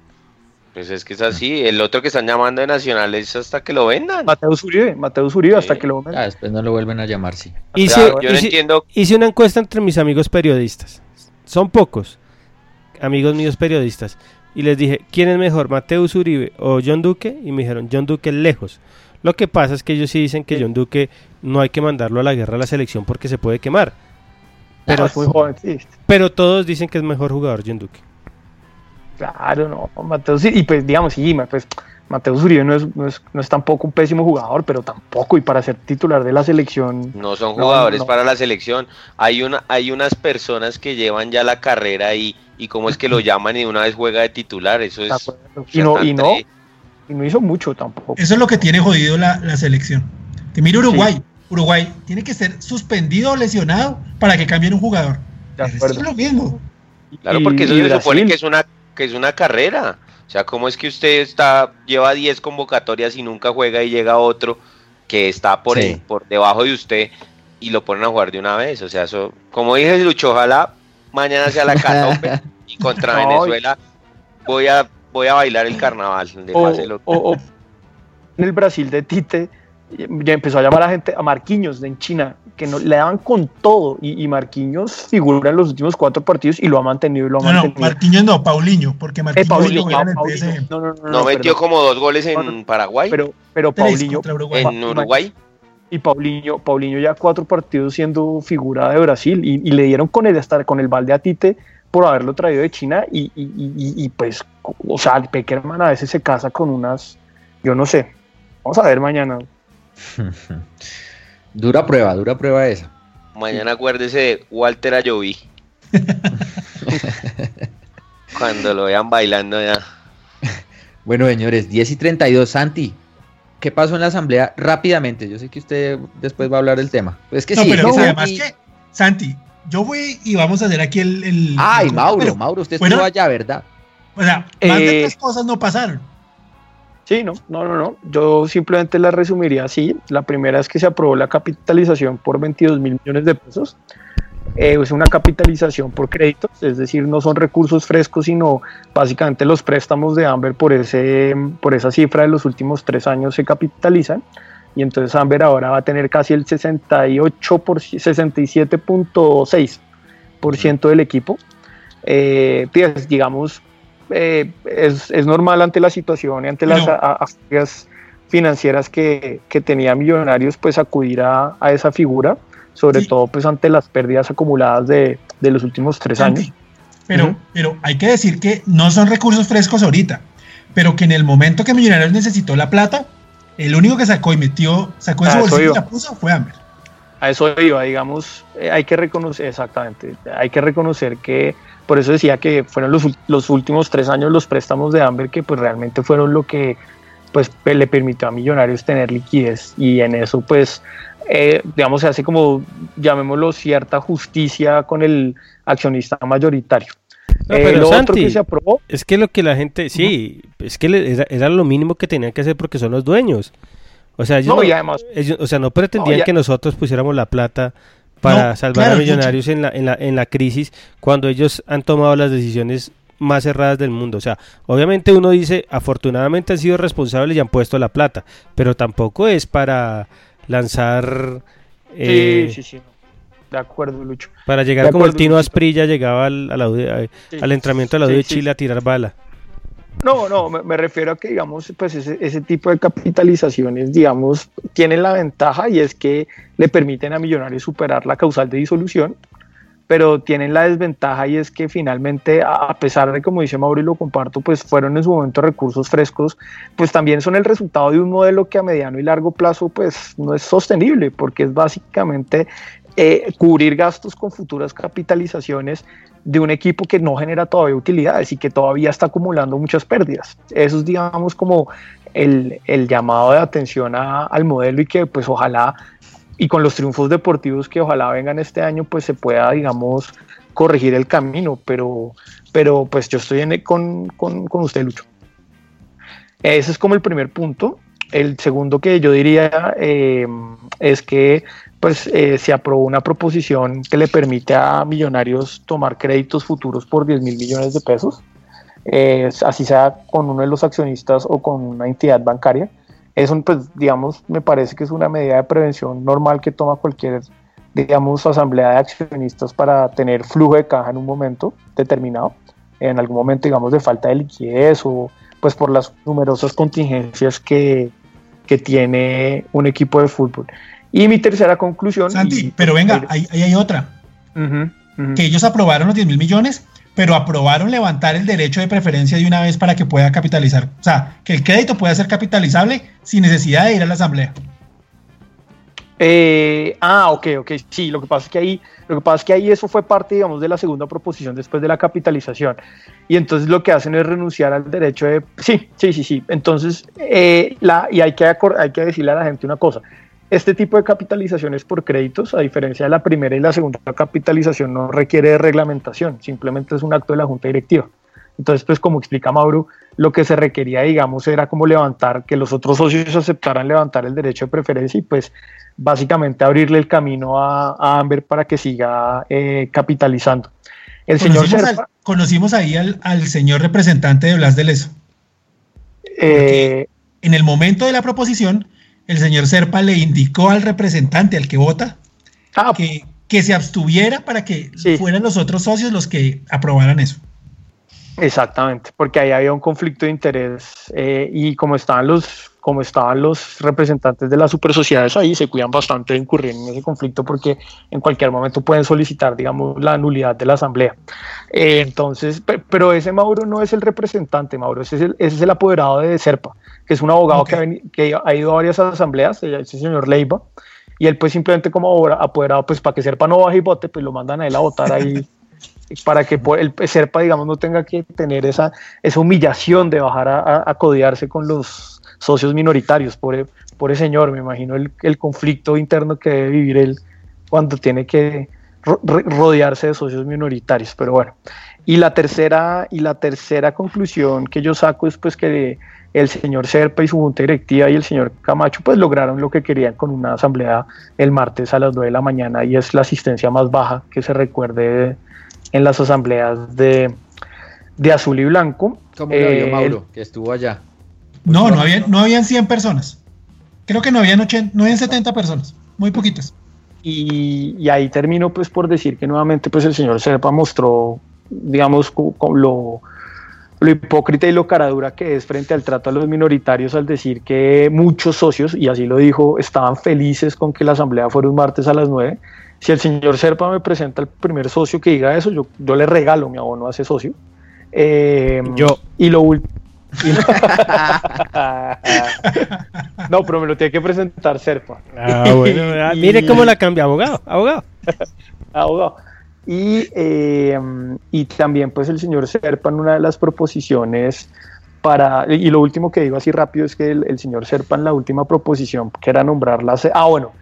Pues es que es así. El otro que están llamando de Nacional es hasta que lo vendan. Mateus Uribe, Mateus Uribe hasta que lo vendan. después no lo vuelven a llamar, sí. Hice, yo no entiendo. hice una encuesta entre mis amigos periodistas. Son pocos amigos míos periodistas. Y les dije, ¿quién es mejor, Mateus Uribe o John Duque? Y me dijeron, John Duque lejos. Lo que pasa es que ellos sí dicen que John Duque no hay que mandarlo a la guerra a la selección porque se puede quemar. Pero Pero, es muy joven, sí. pero todos dicen que es mejor jugador John Duque. Claro, no, Mateus, y pues digamos, sí, pues Mateus Uribe no es, no, es, no es tampoco un pésimo jugador, pero tampoco, y para ser titular de la selección, No son jugadores no. para la selección. Hay una, hay unas personas que llevan ya la carrera ahí y cómo es que lo (laughs) llaman y de una vez juega de titular. Eso ¿de es. y no, y no, y no hizo mucho tampoco. Eso es lo que tiene jodido la, la selección. Que mire Uruguay. Uruguay tiene que ser suspendido o lesionado para que cambien un jugador. Eso es lo mismo. Claro, Y- porque eso y se supone que es una que es una carrera. O sea, ¿cómo es que usted está lleva 10 convocatorias y nunca juega y llega otro que está por, Sí. el- por debajo de usted y lo ponen a jugar de una vez? O sea, eso, como dije Lucho, ojalá mañana sea la catombe (laughs) y contra Venezuela voy a voy a bailar el carnaval. de o, pase lo- o- o en el Brasil de Tite, ya empezó a llamar a gente, a Marquinhos de en China, que no, le daban con todo, y, y Marquinhos figura en los últimos cuatro partidos y lo ha mantenido y lo ha No, no, mantenido. Marquinhos no, Paulinho, porque Eh, Marquinhos Paulinho, juega en el Paulinho. PSG. No, no, no, no no, metió como dos goles en No, no, Paraguay, pero, pero Paulinho, Uruguay. en Uruguay. y Paulinho, Paulinho ya cuatro partidos siendo figura de Brasil y, y le dieron con el estar con el balde a Tite por haberlo traído de China y, y- y- y- y, pues, o sea, Peckerman a veces se casa con unas, yo no sé, vamos a ver mañana. (laughs) dura prueba, dura prueba esa. Mañana acuérdese de Walter Ayoví. (laughs) Cuando lo vean bailando ya. (laughs) Bueno, señores, 10 y 32. Santi, ¿qué pasó en la asamblea? Rápidamente, yo sé que usted después va a hablar del tema. Es que No, sí, pero no, además y- que, Santi, yo voy y vamos a hacer aquí el. el- Ay, el- Mauro, pero, Mauro, usted bueno, estuvo allá, ¿verdad? O sea, más de Eh, tres cosas no pasaron. Sí, no, no, no, no. Yo simplemente la resumiría así. La primera es que se aprobó la capitalización por 22 mil millones de pesos. Eh, es una capitalización por créditos, es decir, no son recursos frescos, sino básicamente los préstamos de Amber por, ese, por esa cifra de los últimos tres años se capitalizan. Y entonces Amber ahora va a tener casi el 68 por, 67.6% del equipo. Eh, pues, digamos, eh, es, es normal ante la situación y ante las Pero- a- agencias financieras que, que tenía Millonarios, pues acudir a, a esa figura, sobre Sí. todo pues ante las pérdidas acumuladas de, de los últimos tres años. Pero, pero hay que decir que no son recursos frescos ahorita, pero que en el momento que Millonarios necesitó la plata, el único que sacó y metió, sacó de su Ah, bolsillo y la puso fue Amber. A eso iba, digamos, eh, hay que reconocer, exactamente, hay que reconocer que, por eso decía que fueron los, los últimos tres años los préstamos de Amber que pues realmente fueron lo que pues le permitió a Millonarios tener liquidez y en eso pues eh, digamos se hace como llamémoslo cierta justicia con el accionista mayoritario. No, Eh, pero lo otro Santi, que se aprobó, Es que lo que la gente, sí, es que era, era lo mínimo que tenían que hacer porque son los dueños. O sea, ellos No, no, y además- ellos- o sea, no pretendían No, ya- que nosotros pusiéramos la plata para No, salvar claro, a Millonarios en la, en, la, en la crisis cuando ellos han tomado las decisiones más erradas del mundo. O sea, obviamente uno dice, afortunadamente han sido responsables y han puesto la plata, pero tampoco es para lanzar... eh, sí, sí, sí, de acuerdo, Lucho. Para llegar como el Tino. Asprilla llegaba al, a la U de- a- Sí. al entrenamiento de la U Sí, de sí, Chile a tirar bala. No, no, me, refiero a que, digamos, pues ese, ese, tipo de capitalizaciones, digamos, tienen la ventaja y es que le permiten a Millonarios superar la causal de disolución, pero tienen la desventaja y es que finalmente, a pesar de, como dice Mauro y lo comparto, pues fueron en su momento recursos frescos, pues también son el resultado de un modelo que a mediano y largo plazo, pues no es sostenible, porque es básicamente eh, cubrir gastos con futuras capitalizaciones de un equipo que no genera todavía utilidades y que todavía está acumulando muchas pérdidas. Eso es, digamos, como el, el llamado de atención al modelo y que pues ojalá, y con los triunfos deportivos que ojalá vengan este año, pues se pueda, digamos, corregir el camino, pero, pero pues yo estoy en, con, con, con usted, Lucho. Ese es como el primer punto. El segundo que yo diría eh, es que pues eh, se aprobó una proposición que le permite a millonarios tomar créditos futuros por 10 mil millones de pesos, eh, así sea con uno de los accionistas o con una entidad bancaria. Eso, pues, digamos, me parece que es una medida de prevención normal que toma cualquier, digamos, asamblea de accionistas para tener flujo de caja en un momento determinado, en algún momento, digamos, de falta de liquidez o pues por las numerosas contingencias que, que tiene un equipo de fútbol. Y mi tercera conclusión. Santi, pero venga, ahí, hay otra. Que ellos aprobaron los 10 mil millones, pero aprobaron levantar el derecho de preferencia de una vez para que pueda capitalizar. O sea, que el crédito pueda ser capitalizable sin necesidad de ir a la asamblea. Eh, ah, ok, ok, sí, lo que pasa es que ahí, lo que pasa es que ahí eso fue parte, digamos, de la segunda proposición después de la capitalización. Y entonces lo que hacen es renunciar al derecho de, sí, sí, sí, sí. Entonces, eh, la, y hay que, hay que decirle a la gente una cosa, este tipo de capitalizaciones por créditos, a diferencia de la primera y la segunda capitalización, no requiere de reglamentación, simplemente es un acto de la Junta Directiva. Entonces, pues como explica Mauro, lo que se requería, digamos, era como levantar, que los otros socios aceptaran levantar el derecho de preferencia y pues básicamente abrirle el camino a, Amber para que siga eh, capitalizando. El conocimos, señor conocimos ahí al, señor representante de Blas de Leso. Eh, en el momento de la proposición, el señor Serpa le indicó al representante, al que vota, ah. que, que, se abstuviera para que fueran los otros socios los que aprobaran eso. Exactamente, porque ahí había un conflicto de interés eh, y como estaban los como estaban los representantes de las super sociedades ahí, se cuidan bastante de incurrir en ese conflicto porque en cualquier momento pueden solicitar, digamos, la nulidad de la asamblea. Eh, entonces, pero ese Mauro no es el representante, Mauro, ese es el, ese es el apoderado de Serpa que es un abogado que, ha, ido a varias asambleas, ese señor Leiva, y él pues simplemente como apoderado, pues para que Serpa no baje y vote, pues lo mandan a él a votar ahí, (laughs) para que el Serpa, digamos, no tenga que tener esa, esa humillación de bajar a, a codiarse con los socios minoritarios, por, por ese señor, me imagino el, el conflicto interno que debe vivir él cuando tiene que rodearse de socios minoritarios, pero bueno. Y la tercera, y la tercera conclusión que yo saco es pues que el señor Serpa y su junta directiva y el señor Camacho pues lograron lo que querían con una asamblea el martes a las 9 de la mañana y es la asistencia más baja que se recuerde en las asambleas de, de azul y blanco. ¿Cómo lo vio eh, Mauro, que estuvo allá? No, no, había, no habían 100 personas. Creo que no habían, 80, no habían 70 personas, muy poquitas. Y, y, ahí termino pues por decir que nuevamente pues el señor Serpa mostró, digamos, con lo lo hipócrita y lo caradura que es frente al trato a los minoritarios al decir que muchos socios, y así lo dijo, estaban felices con que la asamblea fuera un martes a las 9. Si el señor Serpa me presenta el primer socio que diga eso, yo, yo le regalo mi abono a ese socio. Eh, yo. Y lo último. No, pero me lo tiene que presentar Serpa. Ah, bueno, (laughs) mire cómo la cambia, abogado, abogado. (laughs) abogado. Y, eh, y también pues el señor Serpa en una de las proposiciones para, y lo último que digo así rápido es que el, señor Serpa en la última proposición, que era nombrar la sede, ah bueno,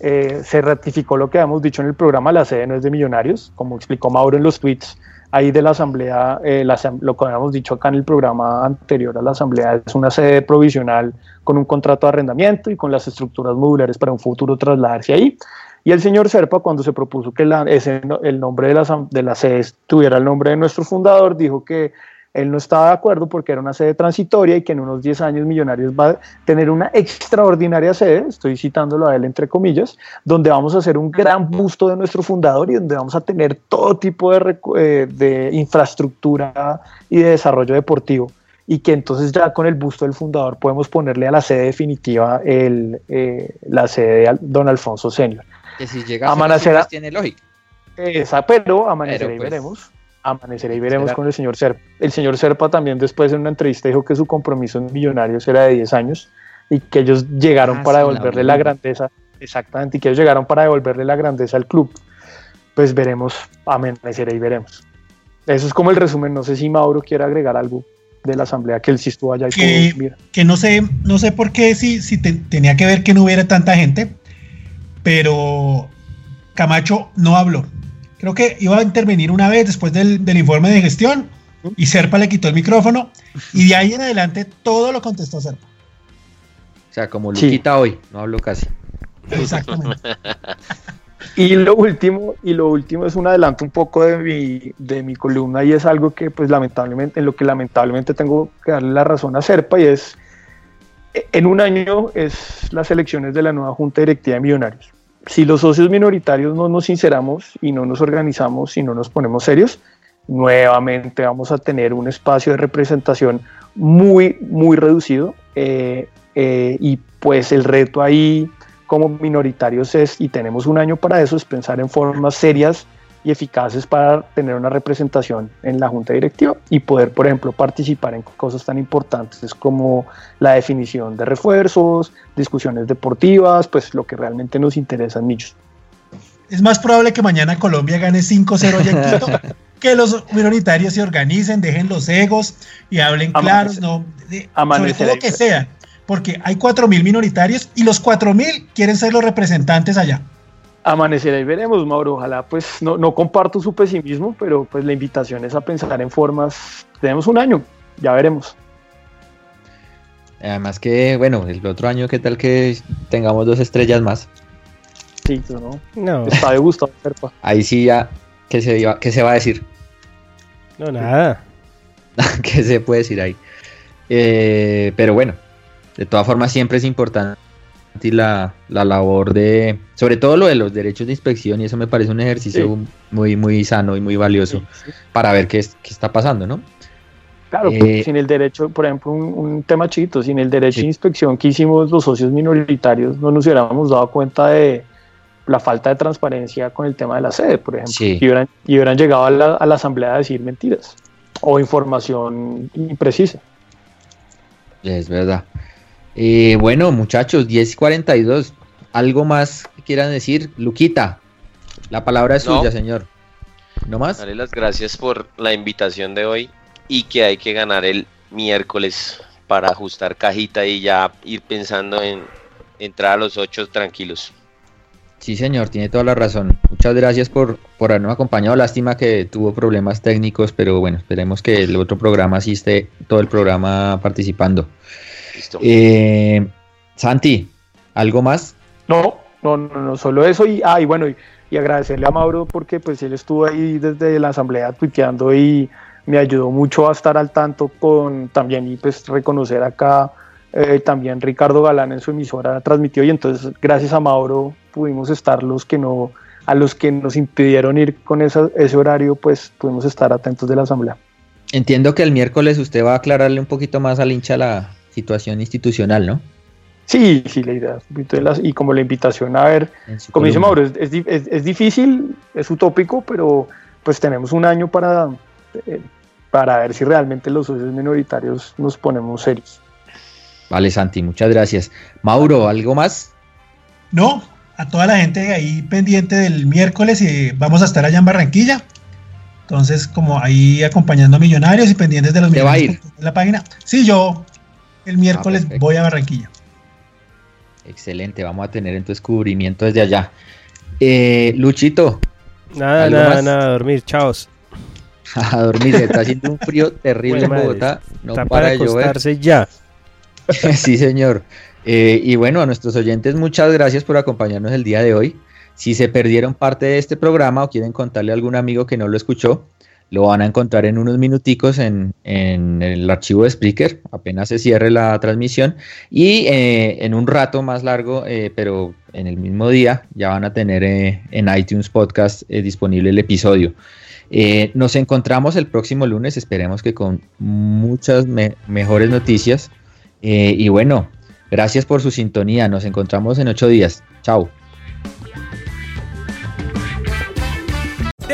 eh, se ratificó lo que habíamos dicho en el programa, la sede no es de millonarios, como explicó Mauro en los tweets ahí de la asamblea, eh, lo que habíamos dicho acá en el programa anterior a la asamblea, es una sede provisional con un contrato de arrendamiento y con las estructuras modulares para un futuro trasladarse ahí. Y el señor Serpa, cuando se propuso que ese, el nombre de la, de la sede tuviera el nombre de nuestro fundador, dijo que él no estaba de acuerdo porque era una sede transitoria y que en unos 10 años Millonarios va a tener una extraordinaria sede, estoy citándolo a él entre comillas, donde vamos a hacer un gran busto de nuestro fundador y donde vamos a tener todo tipo de, eh, de infraestructura y de desarrollo deportivo. y que entonces ya con el busto del fundador podemos ponerle a la sede definitiva el, eh, la sede de Don Alfonso Senior. Que si llega a tiene lógica. Esa, pero amanecerá y pues, veremos. Amanecerá y veremos con el señor Serpa. El señor Serpa también después en una entrevista dijo que su compromiso en Millonarios era de 10 años y que ellos llegaron ah, para devolverle la, grandeza, exactamente, y que ellos llegaron para devolverle la grandeza al club. Pues veremos, amanecerá y veremos. Eso es como el resumen. No sé si Mauro quiere agregar algo de la asamblea que él sí estuvo allá. Y que, que no sé, no sé por qué si, si tenía que ver que no hubiera tanta gente, pero Camacho no habló. Creo que iba a intervenir una vez después del, informe de gestión y Serpa le quitó el micrófono y de ahí en adelante todo lo contestó Serpa. O sea, como Luquita hoy, no hablo casi. Exactamente. (laughs) Y lo último, y lo último es un adelanto un poco de mi, de mi columna y es algo que pues lamentablemente, en lo que lamentablemente tengo que darle la razón a Serpa y es en un año es las elecciones de la nueva Junta Directiva de Millonarios. Si los socios minoritarios no nos sinceramos y no nos organizamos y no nos ponemos serios, nuevamente vamos a tener un espacio de representación muy, muy reducido eh, eh, y pues el reto ahí como minoritarios es, y tenemos un año para eso, es pensar en formas serias y eficaces para tener una representación en la junta directiva y poder, por ejemplo, participar en cosas tan importantes como la definición de refuerzos, discusiones deportivas, pues lo que realmente nos interesa en Millos. Es más probable que mañana Colombia gane 5-0 (laughs) que los minoritarios se organicen, dejen los egos y hablen claros, no, sobre todo que sea porque hay 4.000 minoritarios y los 4.000 quieren ser los representantes allá. Amanecerá y veremos, Mauro. Ojalá, pues no, no comparto su pesimismo, pero pues la invitación es a pensar en formas. Tenemos un año, ya veremos. Además que, bueno, el otro año, ¿qué tal que tengamos dos estrellas más? Sí, ¿no? no. Está de gusto. Ahí sí ya, ¿qué se, iba, ¿qué se va a decir? No, nada. (laughs) ¿Qué se puede decir ahí? Eh, pero bueno, de todas formas, siempre es importante la, la, labor de, sobre todo lo de los derechos de inspección, y eso me parece un ejercicio muy, muy sano y muy valioso para ver qué, qué está pasando, ¿no? Claro, eh, sin el derecho, por ejemplo, un, tema chiquito, sin el derecho de inspección que hicimos los socios minoritarios, no nos hubiéramos dado cuenta de la falta de transparencia con el tema de la sede, por ejemplo, y, hubieran, y, hubieran, llegado a la, a la asamblea a decir mentiras o información imprecisa. Es verdad. Eh, bueno, muchachos, 10.42. ¿Algo más que quieran decir? Luquita, la palabra es suya, señor. ¿No más? Darle las gracias por la invitación de hoy y que hay que ganar el miércoles para ajustar cajita y ya ir pensando en entrar a los ocho tranquilos. Sí, señor, tiene toda la razón. Muchas gracias por, por habernos acompañado. Lástima que tuvo problemas técnicos, pero bueno, esperemos que el otro programa sí esté todo el programa participando. Eh, Santi, ¿algo más? No, no, no, solo eso y, ah, y bueno, y, agradecerle a Mauro porque pues él estuvo ahí desde la asamblea tuiteando y me ayudó mucho a estar al tanto con también y pues reconocer acá eh, también Ricardo Galán en su emisora transmitió y entonces gracias a Mauro pudimos estar los que no a los que nos impidieron ir con ese horario pues pudimos estar atentos de la asamblea. Entiendo que el miércoles usted va a aclararle un poquito más al hincha la, situación institucional, ¿no? Sí, sí, la idea. Y como la invitación a ver, como dice Mauro, es, difícil, es utópico, pero pues tenemos un año para, eh, para ver si realmente los socios minoritarios nos ponemos serios. Vale, Santi, muchas gracias. Mauro, ¿algo más? No, a toda la gente ahí pendiente del miércoles y vamos a estar allá en Barranquilla. Entonces, como ahí acompañando a millonarios y pendientes de los millonarios de la página. Sí, yo el miércoles ah, voy a Barranquilla. Excelente, vamos a tener en tu descubrimiento desde allá. Eh, Luchito. Nada, nada, nada, a dormir, chaos. (laughs) a dormir, está haciendo un frío (laughs) terrible en Bogotá. No para, de llover. ya. (laughs) sí, señor. Eh, y bueno, a nuestros oyentes, muchas gracias por acompañarnos el día de hoy. Si se perdieron parte de este programa o quieren contarle a algún amigo que no lo escuchó, lo van a encontrar en unos minuticos en, el archivo de Spreaker, apenas se cierre la transmisión. Y eh, en un rato más largo, eh, pero en el mismo día, ya van a tener eh, en iTunes Podcast disponible el episodio. Nos encontramos el próximo lunes, esperemos que con muchas mejores noticias. Y bueno, gracias por su sintonía. Nos encontramos en ocho días. Chao.